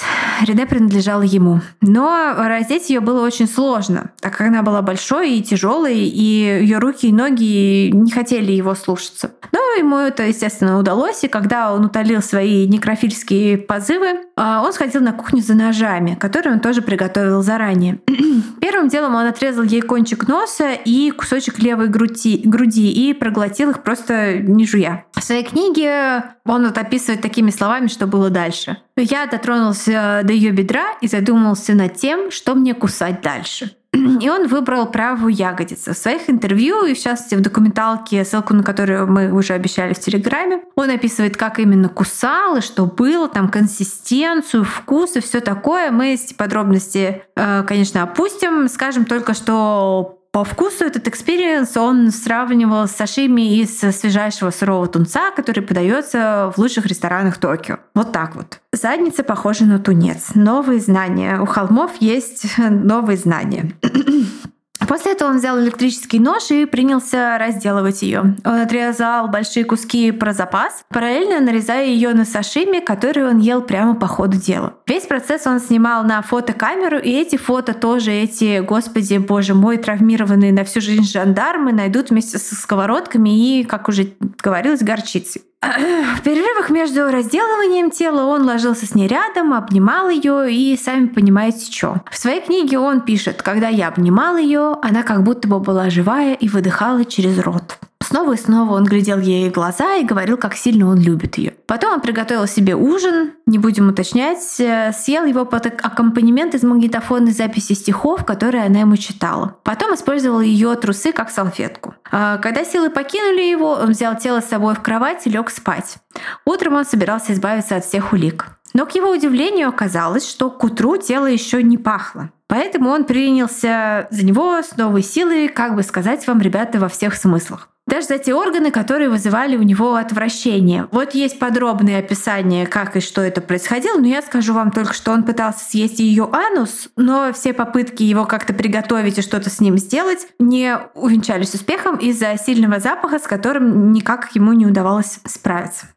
Рене принадлежала ему. Но раздеть ее было очень сложно, так как она была большой и тяжелой, и ее руки и ноги не хотели его слушаться. Но ему это, естественно, удалось, и когда он утолил свои некрофильские позывы, а, он сходил на кухню за ножами, которые он тоже приготовил заранее. (clears throat) Первым делом он отрезал ей кончик носа и кусочек левой груди, груди и проглотил их просто не жуя. В своей книге он вот описывает такими словами, что было дальше. Я дотронулся до ее бедра и задумался над тем, что мне кусать дальше. И он выбрал правую ягодицу. В своих интервью, и в частности в документалке, ссылку на которую мы уже обещали в Телеграме, он описывает, как именно кусал и что было, там консистенцию, вкус и все такое. Мы эти подробности, э, конечно, опустим. Скажем только, что по вкусу этот experience он сравнивал с сашими из свежайшего сырого тунца, который подается в лучших ресторанах Токио. Вот так вот. Задница похожа на тунец. Новые знания. У холмов есть новые знания. (clears throat) После этого он взял электрический нож и принялся разделывать ее. Он отрезал большие куски про запас, параллельно нарезая ее на сашими, которые он ел прямо по ходу дела. Весь процесс он снимал на фотокамеру, и эти фото тоже эти, господи, боже мой, травмированные на всю жизнь жандармы найдут вместе со сковородками и, как уже говорилось, горчицей. (clears throat) В перерывах между разделыванием тела он ложился с ней рядом, обнимал ее и, сами понимаете, что. В своей книге он пишет, когда я обнимал ее, она как будто бы была живая и выдыхала через рот. Снова и снова он глядел ей в глаза и говорил, как сильно он любит ее. Потом он приготовил себе ужин, не будем уточнять, э, съел его под аккомпанемент из магнитофонной записи стихов, которые она ему читала. Потом использовал ее трусы как салфетку. А когда силы покинули его, он взял тело с собой в кровать и лег спать. Утром он собирался избавиться от всех улик. Но к его удивлению оказалось, что к утру тело еще не пахло. Поэтому он принялся за него с новой силой, как бы сказать вам, ребята, во всех смыслах даже за те органы, которые вызывали у него отвращение. Вот есть подробные описания, как и что это происходило, но я скажу вам только, что он пытался съесть ее анус, но все попытки его как-то приготовить и что-то с ним сделать не увенчались успехом из-за сильного запаха, с которым никак ему не удавалось справиться.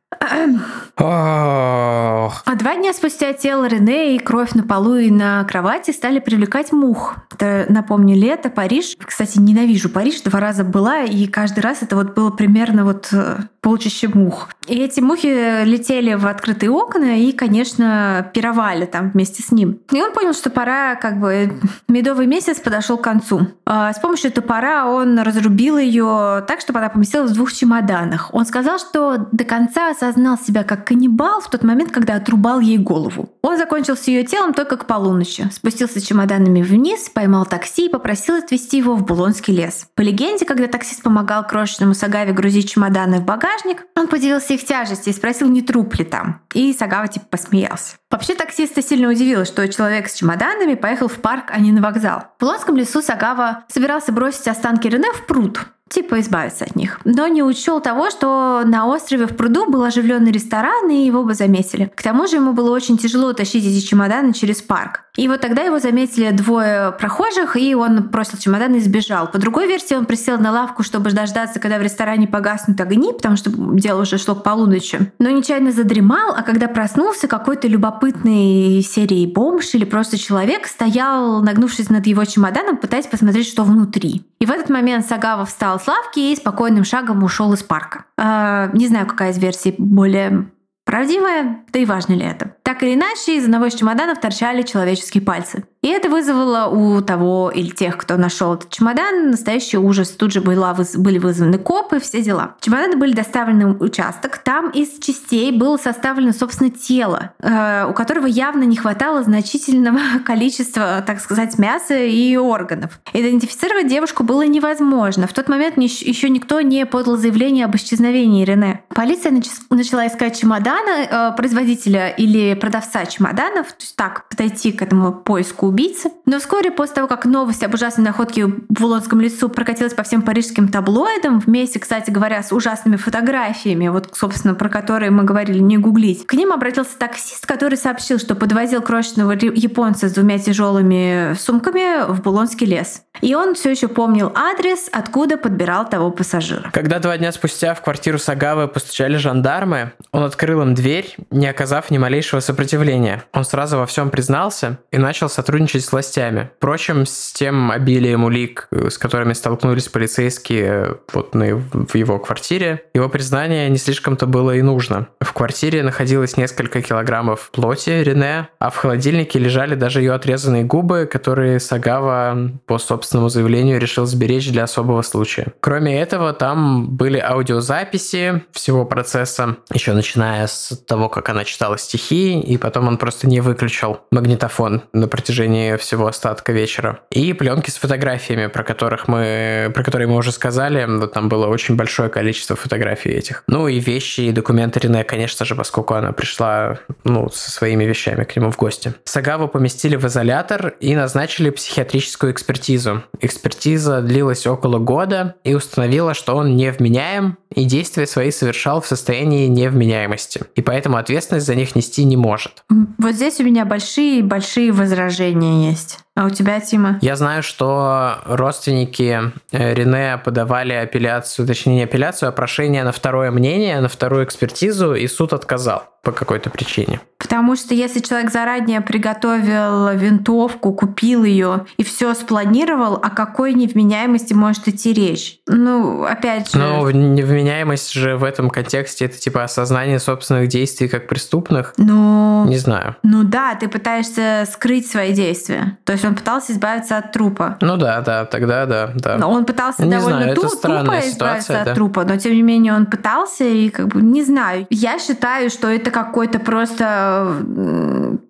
А два дня спустя тело Рене и кровь на полу и на кровати стали привлекать мух. Это, напомню, лето, Париж. Кстати, ненавижу Париж, два раза была, и каждый раз это вот было примерно вот э, полчища мух. И эти мухи летели в открытые окна и, конечно, пировали там вместе с ним. И он понял, что пора, как бы, медовый месяц подошел к концу. А с помощью топора он разрубил ее так, чтобы она поместилась в двух чемоданах. Он сказал, что до конца осознал себя как каннибал в тот момент, когда отрубал ей голову. Он закончил с ее телом только к полуночи. Спустился чемоданами вниз, поймал такси и попросил отвезти его в Булонский лес. По легенде, когда таксист помогал крошечному Сагаве грузить чемоданы в багажник, он поделился их тяжестью и спросил, не труп ли там. И Сагава типа посмеялся. Вообще таксиста сильно удивило, что человек с чемоданами поехал в парк, а не на вокзал. В Булонском лесу Сагава собирался бросить останки Рене в пруд типа избавиться от них. Но не учел того, что на острове в пруду был оживленный ресторан, и его бы заметили. К тому же ему было очень тяжело тащить эти чемоданы через парк. И вот тогда его заметили двое прохожих, и он бросил чемодан и сбежал. По другой версии, он присел на лавку, чтобы дождаться, когда в ресторане погаснут огни, потому что дело уже шло к полуночи. Но нечаянно задремал, а когда проснулся, какой-то любопытный серии бомж или просто человек стоял, нагнувшись над его чемоданом, пытаясь посмотреть, что внутри. И в этот момент Сагава встал с лавки и спокойным шагом ушел из парка. Э, не знаю, какая из версий более правдивая, да и важно ли это. Так или иначе, из одного из чемоданов торчали человеческие пальцы. И это вызвало у того или тех, кто нашел этот чемодан, настоящий ужас. Тут же была, были вызваны копы, все дела. Чемоданы были доставлены в участок. Там из частей было составлено, собственно, тело, э, у которого явно не хватало значительного (laughs) количества, так сказать, мяса и органов. Идентифицировать девушку было невозможно. В тот момент еще никто не подал заявление об исчезновении Рене. Полиция начала искать чемоданы э, производителя или продавца чемоданов, то есть так подойти к этому поиску убийцы. Но вскоре после того, как новость об ужасной находке в Улонском лесу прокатилась по всем парижским таблоидам, вместе, кстати говоря, с ужасными фотографиями, вот, собственно, про которые мы говорили, не гуглить, к ним обратился таксист, который сообщил, что подвозил крошечного японца с двумя тяжелыми сумками в Булонский лес. И он все еще помнил адрес, откуда подбирал того пассажира. Когда два дня спустя в квартиру Сагавы постучали жандармы, он открыл им дверь, не оказав ни малейшего сопротивления. Он сразу во всем признался и начал сотрудничать сотрудничать с властями. Впрочем, с тем обилием улик, с которыми столкнулись полицейские э, вот на, в его квартире, его признание не слишком-то было и нужно. В квартире находилось несколько килограммов плоти Рене, а в холодильнике лежали даже ее отрезанные губы, которые Сагава по собственному заявлению решил сберечь для особого случая. Кроме этого, там были аудиозаписи всего процесса, еще начиная с того, как она читала стихи, и потом он просто не выключил магнитофон на протяжении протяжении всего остатка вечера. И пленки с фотографиями, про которых мы, про которые мы уже сказали. Вот там было очень большое количество фотографий этих. Ну и вещи, и документы Рене, конечно же, поскольку она пришла ну, со своими вещами к нему в гости. Сагаву поместили в изолятор и назначили психиатрическую экспертизу. Экспертиза длилась около года и установила, что он невменяем и действия свои совершал в состоянии невменяемости. И поэтому ответственность за них нести не может. Вот здесь у меня большие-большие возражения есть. А у тебя, Тима? Я знаю, что родственники э, Рене подавали апелляцию, точнее не апелляцию, а прошение на второе мнение, на вторую экспертизу, и суд отказал по какой-то причине. Потому что если человек заранее приготовил винтовку, купил ее и все спланировал, о какой невменяемости может идти речь? Ну, опять же... Ну, невменяемость же в этом контексте это типа осознание собственных действий как преступных. Ну... Не знаю. Ну да, ты пытаешься скрыть свои действия. То есть он пытался избавиться от трупа. Ну да, да, тогда да, да. Но он пытался Не довольно знаю, это ту- странная тупо избавиться ситуация, от да. трупа, но тем не менее он пытался и как бы не знаю. Я считаю, что это какой-то просто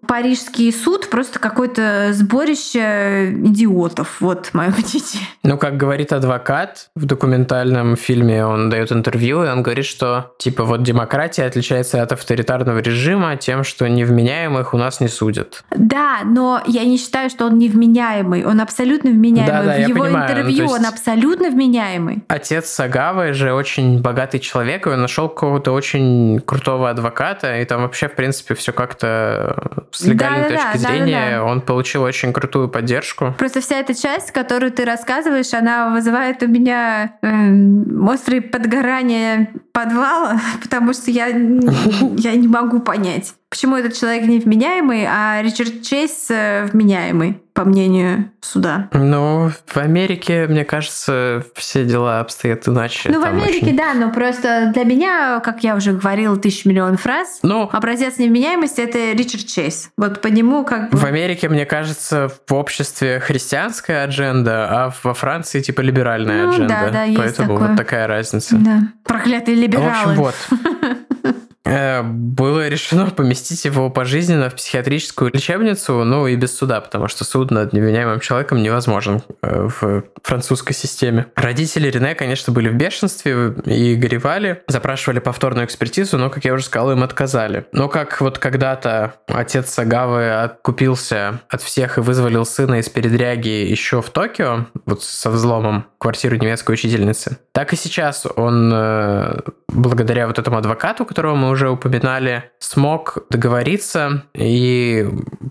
парижский суд, просто какое-то сборище идиотов. Вот мое (laughs) мнение. Ну, как говорит адвокат в документальном фильме, он дает интервью, и он говорит, что типа вот демократия отличается от авторитарного режима тем, что невменяемых у нас не судят. Да, но я не считаю, что он невменяемый. Он абсолютно вменяемый. Да-да, В я его понимаю, ну, интервью есть- он абсолютно вменяемый. Отец Сагавы же очень богатый человек, и он нашел какого-то очень крутого адвоката, и там вообще, в принципе, все как-то с легальной Да-да-да, точки зрения да-да-да. он получил очень крутую поддержку. Просто вся эта часть, которую ты рассказываешь, она вызывает у меня эм, острые подгорания подвала, (laughs) потому что я, я не могу понять, почему этот человек невменяемый, а Ричард Чейз э, вменяемый, по мнению суда. Ну, в Америке, мне кажется, все дела обстоят иначе. Ну, в Там Америке, очень- да, но просто для меня, как я уже говорила тысячу миллионов раз, Ну, образец невменяемости — это Ричард Чейз. Вот по нему как бы... В Америке, мне кажется, в обществе христианская адженда, а во Франции типа либеральная Ну, адженда. да, да, есть Поэтому такое. вот такая разница. Да, проклятые В либералы. общем, вот. (laughs) Э, Было решено поместить его пожизненно в психиатрическую лечебницу, ну и без суда, потому что суд над невменяемым человеком невозможен э, в французской системе. Родители Рене, конечно, были в бешенстве и горевали, запрашивали повторную экспертизу, но, как я уже сказал, им отказали. Но как вот когда-то отец Сагавы откупился от всех и вызволил сына из передряги еще в Токио, вот со взломом квартиры немецкой учительницы, так и сейчас он, э, благодаря вот этому адвокату, которого мы уже упоминали, смог договориться и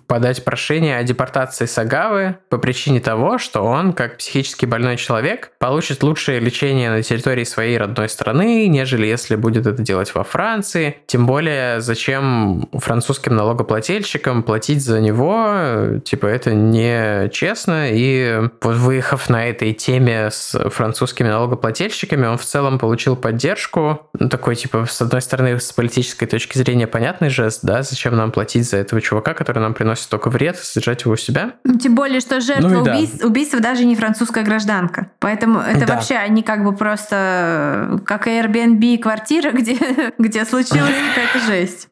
подать прошение о депортации Сагавы по причине того, что он, как психически больной человек, получит лучшее лечение на территории своей родной страны, нежели если будет это делать во Франции. Тем более, зачем французским налогоплательщикам платить за него? Типа, это не честно. И вот выехав на этой теме с французскими налогоплательщиками, он в целом получил поддержку. Ну, такой, типа, с одной стороны, с политической точки зрения понятный жест, да, зачем нам платить за этого чувака, который нам приносит только вред, содержать его у себя. Ну, Тем более, что жертва Ну да. убийств- убийства даже не французская гражданка. Поэтому это Да. вообще они как бы просто как Airbnb квартира, (laughs) где, где случилась какая-то жесть.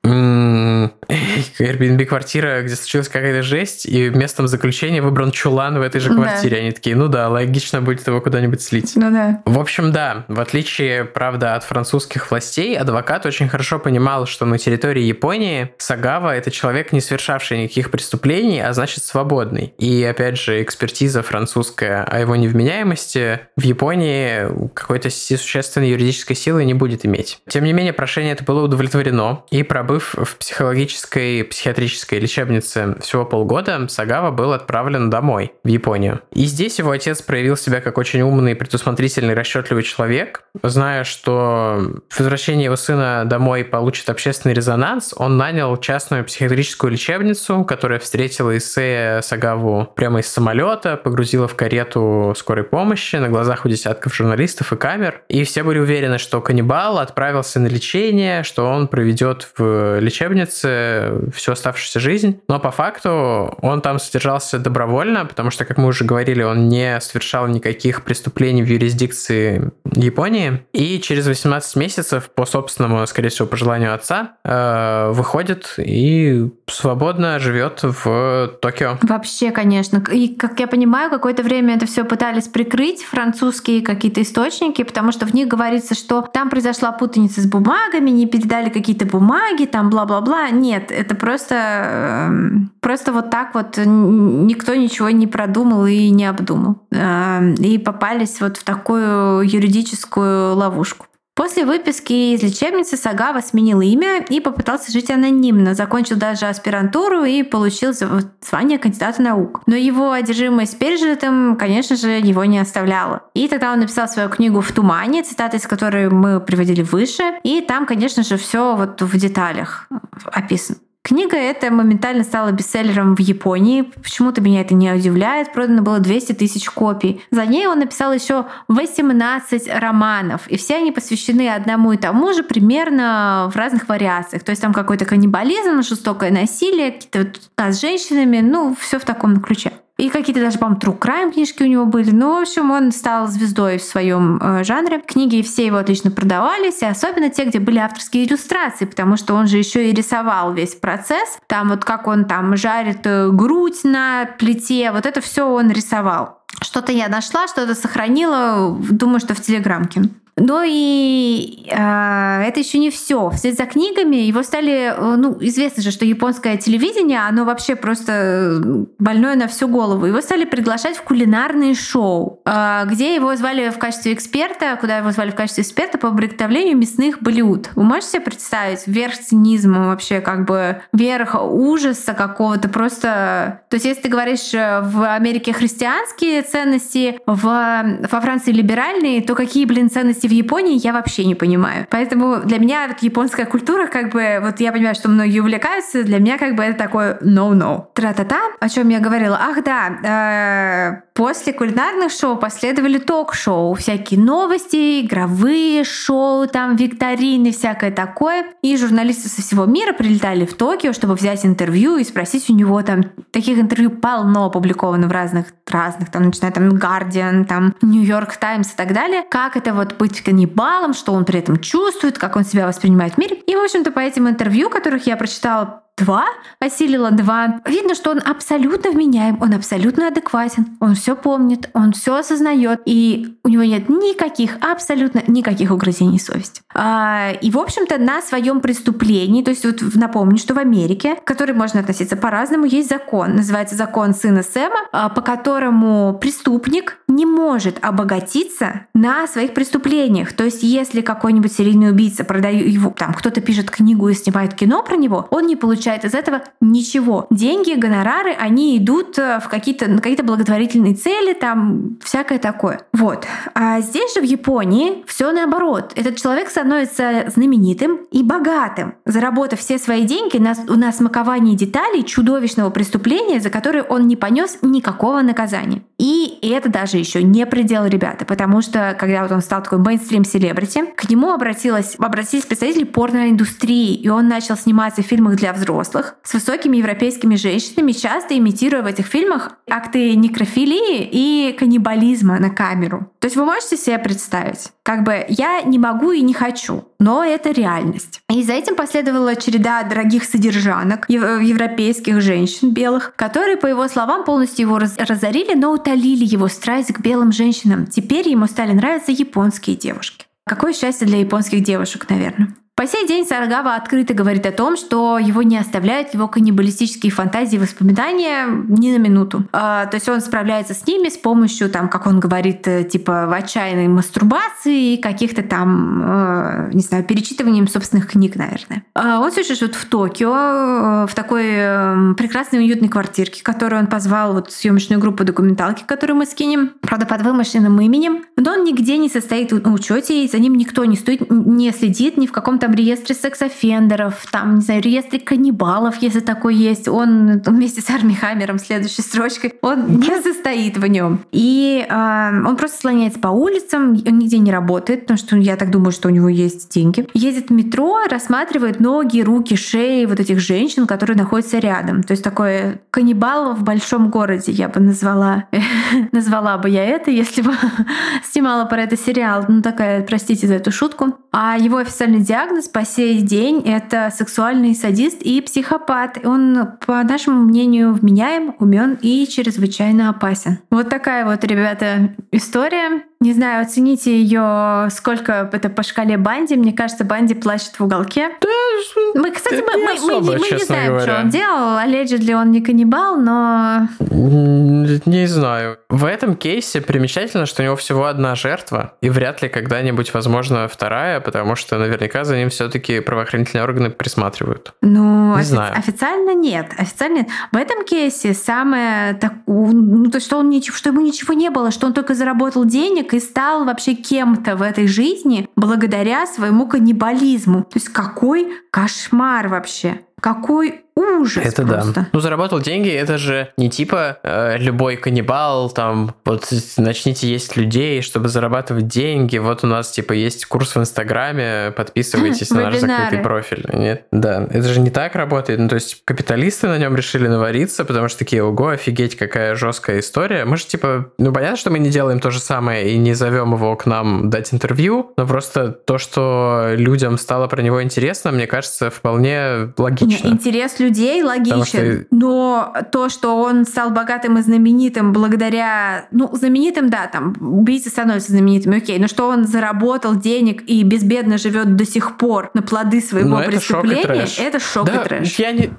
Airbnb квартира, где случилась какая-то жесть, и местом заключения выбран чулан в этой же Да. квартире. Они такие, ну да, логично будет его куда-нибудь слить. Ну да. В общем, да, в отличие, правда, от французских властей, адвокат очень хорошо понимал, что на территории Японии Сагава – это человек, не совершавший никаких преступлений, а значит свободный. И, опять же, экспертиза французская о его невменяемости в Японии какой-то существенной юридической силы не будет иметь. Тем не менее, прошение это было удовлетворено, и пробыв в психологической, психиатрической лечебнице всего полгода, Сагава был отправлен домой, в Японию. И здесь его отец проявил себя как очень умный, предусмотрительный, расчетливый человек. Зная, что возвращение его сына домой получит общественный резонанс, он нанял частную психиатрическую лечебницу, которая встретила Исея Сагаву прямо из самолета, погрузила в карету скорой помощи на глазах у десятков журналистов и камер. И все были уверены, что каннибал отправился на лечение, что он проведет в лечебнице всю оставшуюся жизнь. Но по факту он там содержался добровольно, потому что, как мы уже говорили, он не совершал никаких преступлений в юрисдикции Японии. И через 18 месяцев, по собственному, скорее всего, пожеланию отца, э, выходит и свободно живет в Токио. Вообще, конечно. И, как я понимаю, какое-то время это все пытались прикрыть французские какие-то источники, потому что в них говорится, что там произошла путаница с бумагами, не передали какие-то бумаги, там бла-бла-бла. Нет, это просто, эм, просто вот так вот никто ничего не продумал и не обдумал. Эм, И попались вот в такую юридическую ловушку. После выписки из лечебницы Сагава сменил имя и попытался жить анонимно. Закончил даже аспирантуру и получил звание кандидата наук. Но его одержимость пережитым, конечно же, его не оставляла. И тогда он написал свою книгу «В тумане», цитаты из которой мы приводили выше. И там, конечно же, все вот в деталях описано. Книга эта моментально стала бестселлером в Японии. Почему-то меня это не удивляет. Продано было 200 тысяч копий. За ней он написал еще 18 романов. И все они посвящены одному и тому же примерно в разных вариациях. То есть там какой-то каннибализм, жестокое насилие, какие-то с женщинами. Ну, все в таком ключе. И какие-то даже, по-моему, True Crime книжки у него были. Ну, в общем, он стал звездой в своем э, жанре. Книги все его отлично продавались, и особенно те, где были авторские иллюстрации, потому что он же еще и рисовал весь процесс. Там вот как он там жарит э, грудь на плите, вот это все он рисовал. Что-то я нашла, что-то сохранила, думаю, что в Телеграмке. Но и э, это еще не все. Вслед за книгами его стали, э, ну, известно же, что японское телевидение, оно вообще просто э, больное на всю голову. Его стали приглашать в кулинарные шоу, э, где его звали в качестве эксперта, куда его звали в качестве эксперта по приготовлению мясных блюд. Вы можете себе представить верх цинизма вообще, как бы верх ужаса какого-то просто... То есть если ты говоришь э, в Америке христианские ценности, в, во Франции либеральные, то какие, блин, ценности в Японии я вообще не понимаю. Поэтому для меня вот японская культура, как бы, вот я понимаю, что многие увлекаются, для меня как бы это такое no-no. Тра-та-та, о чем я говорила. Ах да, э, после кулинарных шоу последовали ток-шоу, всякие новости, игровые шоу, там викторины, всякое такое. И журналисты со всего мира прилетали в Токио, чтобы взять интервью и спросить у него там, таких интервью полно опубликовано в разных, разных, там, начиная там Guardian, там New York Times и так далее, как это вот быть каннибалом, что он при этом чувствует, как он себя воспринимает в мире. И, в общем-то, по этим интервью, которых я прочитала два, осилила два. Видно, что он абсолютно вменяем, он абсолютно адекватен, он все помнит, он все осознает, и у него нет никаких, абсолютно никаких угрызений совести. А, и, в общем-то, на своем преступлении, то есть вот напомню, что в Америке, к которой можно относиться по-разному, есть закон, называется закон сына Сэма, а, по которому преступник не может обогатиться на своих преступлениях. То есть, если какой-нибудь серийный убийца продает его, там кто-то пишет книгу и снимает кино про него, он не получает получает из этого ничего. Деньги, гонорары, они идут э, в какие-то, на какие-то благотворительные цели, там всякое такое. Вот. А здесь же в Японии все наоборот. Этот человек становится знаменитым и богатым, заработав все свои деньги на, на смаковании деталей чудовищного преступления, за которое он не понес никакого наказания. И это даже еще не предел, ребята, потому что когда вот он стал такой мейнстрим-селебрити, к нему обратилась, обратились представители порноиндустрии, и он начал сниматься в фильмах для взрослых взрослых с высокими европейскими женщинами, часто имитируя в этих фильмах акты некрофилии и каннибализма на камеру. То есть вы можете себе представить? Как бы я не могу и не хочу, но это реальность. И за этим последовала череда дорогих содержанок, европейских женщин белых, которые, по его словам, полностью его разорили, но утолили его страсть к белым женщинам. Теперь ему стали нравиться японские девушки. Какое счастье для японских девушек, наверное. По сей день Сарагава открыто говорит о том, что его не оставляют его каннибалистические фантазии и воспоминания ни на минуту. А, то есть он справляется с ними с помощью, там, как он говорит, э, типа отчаянной мастурбации и каких-то там, э, не знаю, перечитыванием собственных книг, наверное. А он все еще живет в Токио, э, в такой э, прекрасной уютной квартирке, которую он позвал вот съемочную группу документалки, которую мы скинем, правда, под вымышленным именем. Но он нигде не состоит на учете, и за ним никто не стоит, не следит ни в каком-то там реестре секс-офендеров, там, не знаю, реестре каннибалов, если такой есть. Он вместе с Арми Хаммером, следующей строчкой, он не состоит в нем. И э, он просто слоняется по улицам, он нигде не работает, потому что я так думаю, что у него есть деньги. Ездит в метро, рассматривает ноги, руки, шеи вот этих женщин, которые находятся рядом. То есть такой каннибал в большом городе, я бы назвала. (laughs) назвала бы я это, если бы (laughs) снимала про это сериал. Ну такая, простите за эту шутку. А его официальный диагноз диагноз по сей день — это сексуальный садист и психопат. Он, по нашему мнению, вменяем, умен и чрезвычайно опасен. Вот такая вот, ребята, история. Не знаю, оцените ее, сколько это по шкале Банди. Мне кажется, Банди плачет в уголке. Да, мы, кстати, мы, не мы, особо, мы, мы не знаем, говоря. что он делал. Allegedly он не каннибал, но Не знаю. В этом кейсе примечательно, что у него всего одна жертва, и вряд ли когда-нибудь возможно вторая, потому что наверняка за ним все-таки правоохранительные органы присматривают. Ну, Не офи- знаю. официально нет. Официально нет. В этом кейсе самое так, ну, то, что он ничего, что ему ничего не было, что он только заработал денег и стал вообще кем-то в этой жизни благодаря своему каннибализму. То есть какой кошмар вообще. Какой ужас Это просто. да. Ну, заработал деньги, это же не типа э, любой каннибал, там, вот начните есть людей, чтобы зарабатывать деньги. Вот у нас, типа, есть курс в Инстаграме, подписывайтесь (laughs) на наш закрытый профиль. Нет, да, это же не так работает. Ну, то есть капиталисты на нем решили навариться, потому что такие, ого, офигеть, какая жесткая история. Мы же, типа, ну, понятно, что мы не делаем то же самое и не зовем его к нам дать интервью, но просто то, что людям стало про него интересно, мне кажется, вполне логично. Интерес людей логичен, что- но то, что он стал богатым и знаменитым благодаря... Ну, знаменитым, да, там, убийцы становятся знаменитыми, окей, но что он заработал денег и безбедно живет до сих пор на плоды своего Ну, это шок и преступления, трэш. это шок да, и трэш. Я не,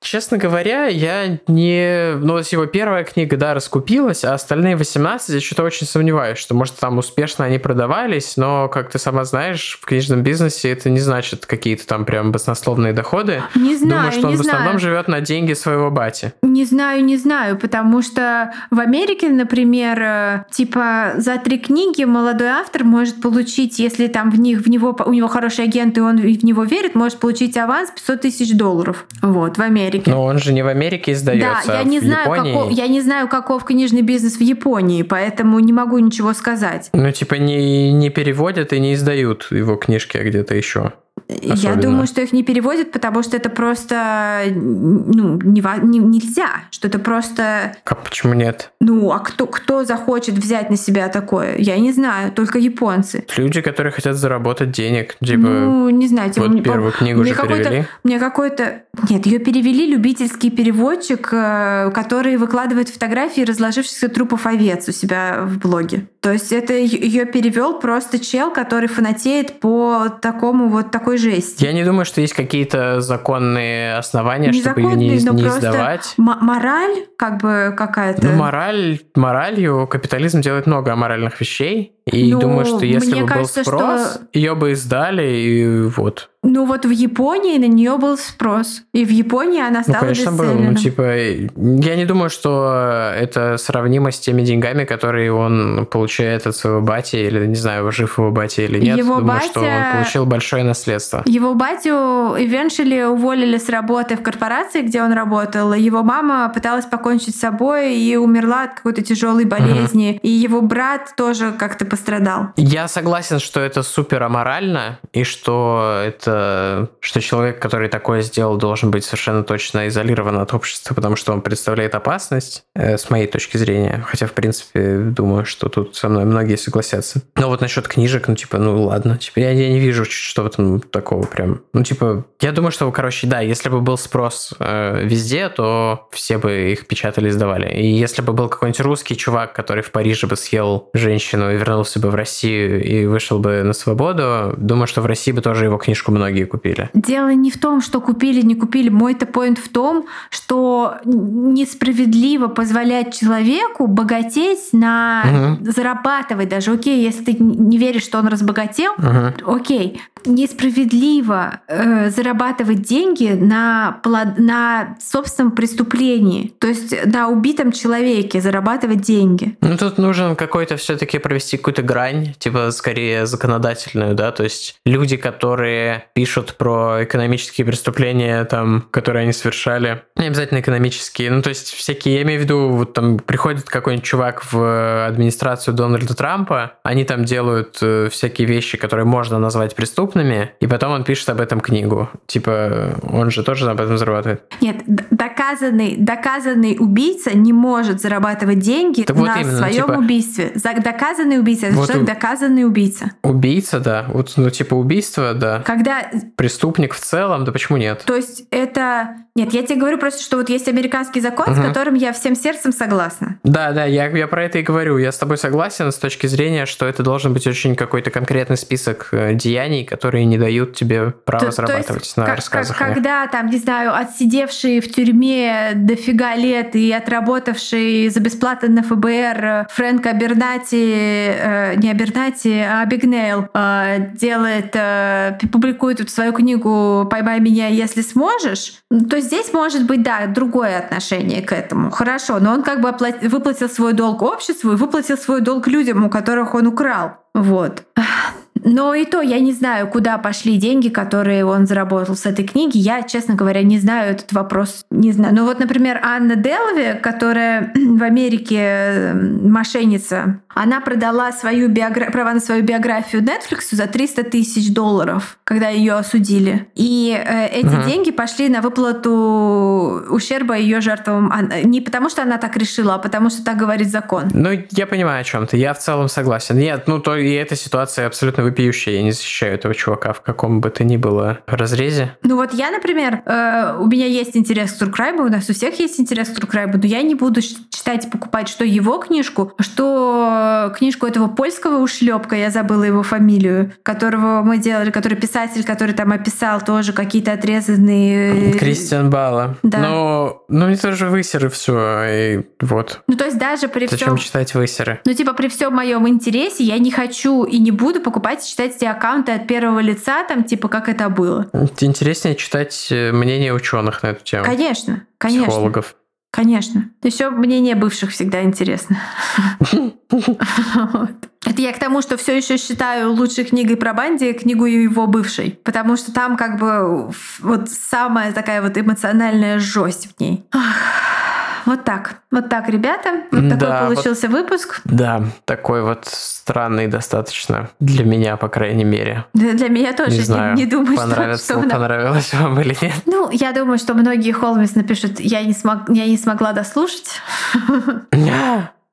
честно говоря, я не... Ну, вот его первая книга, да, раскупилась, а остальные 18 я что-то очень сомневаюсь, что, может, там успешно они продавались, но, как ты сама знаешь, в книжном бизнесе это не значит какие-то там прям баснословные доходы. Не знаю, Думаю, что он не в основном живет на деньги своего бати. Не знаю, не знаю, потому что в Америке, например, э, типа за три книги молодой автор может получить, если там в них в него у него хороший агент и он в него верит, может получить аванс 500 тысяч долларов. Вот в Америке. Но он же не в Америке издается, Да, я а не в знаю, Японии. каков, я не знаю, каков книжный бизнес в Японии, поэтому не могу ничего сказать. Ну, типа, не, не переводят и не издают его книжки где-то еще. Я Особенно. думаю, что их не переводят, потому что это просто ну, нева- не- нельзя, что это просто Как, почему нет? ну, а кто, кто захочет взять на себя такое? Я не знаю, только японцы. Люди, которые хотят заработать денег, типа, ну, не знаю, типа, вот мне, первую книгу мне же какой-то- перевели. Мне какой-то... Нет, ее перевели любительский переводчик, э, который выкладывает фотографии разложившихся трупов овец у себя в блоге. То есть это ее перевел просто чел, который фанатеет по такому вот такой жести. Я не думаю, что есть какие-то законные основания, чтобы ее не, но не просто издавать. мораль как бы какая-то. Ну, мораль, моралью капитализм делает много аморальных вещей. И Ну, думаю, что если бы кажется, был спрос, что- ее бы издали, и вот. Ну вот в Японии на нее был спрос. И в Японии она Ну, стала конечно, был. Ну, типа, я не думаю, что это сравнимо с теми деньгами, которые он получает от своего бати, или, не знаю, жив его бати или нет. Его думаю, что он батя- получил большое наследство. Его батю eventually уволили с работы в корпорации, где он работал. Его мама пыталась покончить с собой и умерла от какой-то тяжелой болезни. И его брат тоже как-то пострадал. Я согласен, что это супер аморально, и что это что человек, который такое сделал, должен быть совершенно точно изолирован от общества, потому что он представляет опасность, э, с моей точки зрения. Хотя, в принципе, думаю, что тут со мной многие согласятся. Но вот насчет книжек, ну, типа, ну ладно. Типа, я, я не вижу, что в этом такого прям. Ну, типа, я думаю, что, короче, да, если бы был спрос э, везде, то все бы их печатали и сдавали. И если бы был какой-нибудь русский чувак, который в Париже бы съел женщину и вернулся бы в Россию и вышел бы на свободу, думаю, что в России бы тоже его книжку многие купили. Дело не в том, что купили, не купили. Мой-то поинт в том, что несправедливо позволять человеку богатеть на Мгм. зарабатывать даже. Окей, если ты не веришь, что он разбогател, Мгм. окей. Несправедливо э, зарабатывать деньги на, на собственном преступлении. То есть на убитом человеке зарабатывать деньги. Ну, тут нужен какой-то все-таки провести какую-то грань, типа, скорее законодательную, да, то есть люди, которые пишут про экономические преступления, там, которые они совершали, не обязательно экономические, ну, то есть всякие, я имею в виду, вот там приходит какой-нибудь чувак в администрацию Дональда Трампа, они там делают э, всякие вещи, которые можно назвать преступными, и потом он пишет об этом книгу. Типа, он же тоже об этом зарабатывает. Нет, доказанный, доказанный убийца не может зарабатывать деньги Так вот на именно, своем типа- убийстве. За- доказанный убийца убийца. Вот человек у- доказанный убийца. Убийца, да. Вот, ну, типа убийство, да. Когда Преступник в целом, да почему нет? То есть это... Нет, я тебе говорю просто, что вот есть американский закон, с Мгм. которым я всем сердцем согласна. Да, да, я, я про это и говорю. Я с тобой согласен с точки зрения, что это должен быть очень какой-то конкретный список э, деяний, которые не дают тебе право То- то зарабатывать есть, на как- рассказах. как- когда там, не знаю, отсидевший в тюрьме дофига лет и отработавший за бесплатно на ФБР э, Фрэнк Абернати, э, не Абернати, Абигнейл э, делает, э, публикует свою книгу «Поймай меня, если сможешь», то здесь может быть, да, другое отношение к этому. Хорошо, но он как бы оплат- выплатил свой долг обществу и выплатил свой долг людям, у которых он украл. Вот. Но и то я не знаю, куда пошли деньги, которые он заработал с этой книги. Я, честно говоря, не знаю этот вопрос. Не знаю. Ну вот, например, Анна Делви, которая (clears throat) в Америке э, мошенница, она продала свою биогра... права на свою биографию Netflix за 300 тысяч долларов, когда ее осудили. И э, эти Мгм. деньги пошли на выплату ущерба ее жертвам. Ан- Не потому, что она так решила, а потому, что так говорит закон. Ну, я понимаю о чем ты. Я в целом согласен. Нет, ну то и эта ситуация абсолютно вопиющая. Я не защищаю этого чувака в каком бы то ни было разрезе. Ну вот я, например, э, у меня есть интерес к Crime, у нас у всех есть интерес к Crime, но я не буду читать и покупать что его книжку, что книжку этого польского ушлепка, я забыла его фамилию, которого мы делали, который писатель, который там описал тоже какие-то отрезанные... Кристиан Бала. Да. Но, ну это же высеры все. И вот. Ну то есть даже при Зачем всем... читать высеры? Ну, типа, при всем моем интересе я не хочу и не буду покупать и читать эти аккаунты от первого лица, там, типа, как это было. Интереснее читать э, мнение ученых на эту тему. Конечно, конечно. Психологов. Конечно. Еще мнение бывших всегда интересно. (laughs) Это я к тому, что все еще считаю лучшей книгой про Банди книгу его бывшей. Потому что там как бы вот самая такая вот эмоциональная жесть в ней. Ах, Вот так. Вот так, ребята. Вот Да, такой вот- получился выпуск. Да, такой вот странный достаточно. Для меня, по крайней мере. Для для меня тоже Не не, знаю, не думаю, что, понравится, что она- понравилось вам или нет. Ну, я думаю, что многие Холмис напишут, я не, смог, я не смогла дослушать. (laughs)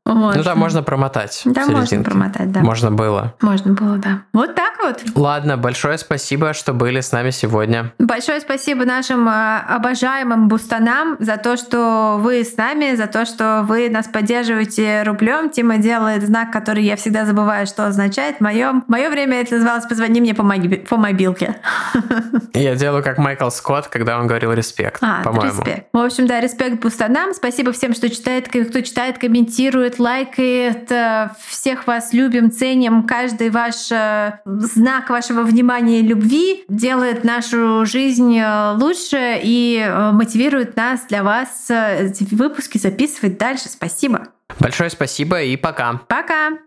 Вот. Ну да, можно промотать. Да, можно промотать, да. Можно было. Можно было, да. Вот так вот. Ладно, большое спасибо, что были с нами сегодня. Большое спасибо нашим э, обожаемым бустанам за то, что вы с нами, за то, что вы нас поддерживаете рублем. Тима делает знак, который я всегда забываю, что означает. В моем, мое время это называлось «Позвони мне по, моби- по мобилке». (laughs) Я делаю как Майкл Скотт, когда он говорил респект, А, по-моему. респект. В общем, да, респект бустанам. Спасибо всем, что читает, кто читает, комментирует, лайкает. Э, Всех вас любим, ценим. Каждый ваш э, знак вашего внимания и любви делает нашу жизнь э, лучше и мотивирует нас для вас эти выпуски записывать дальше. Спасибо. Большое спасибо и пока. Пока!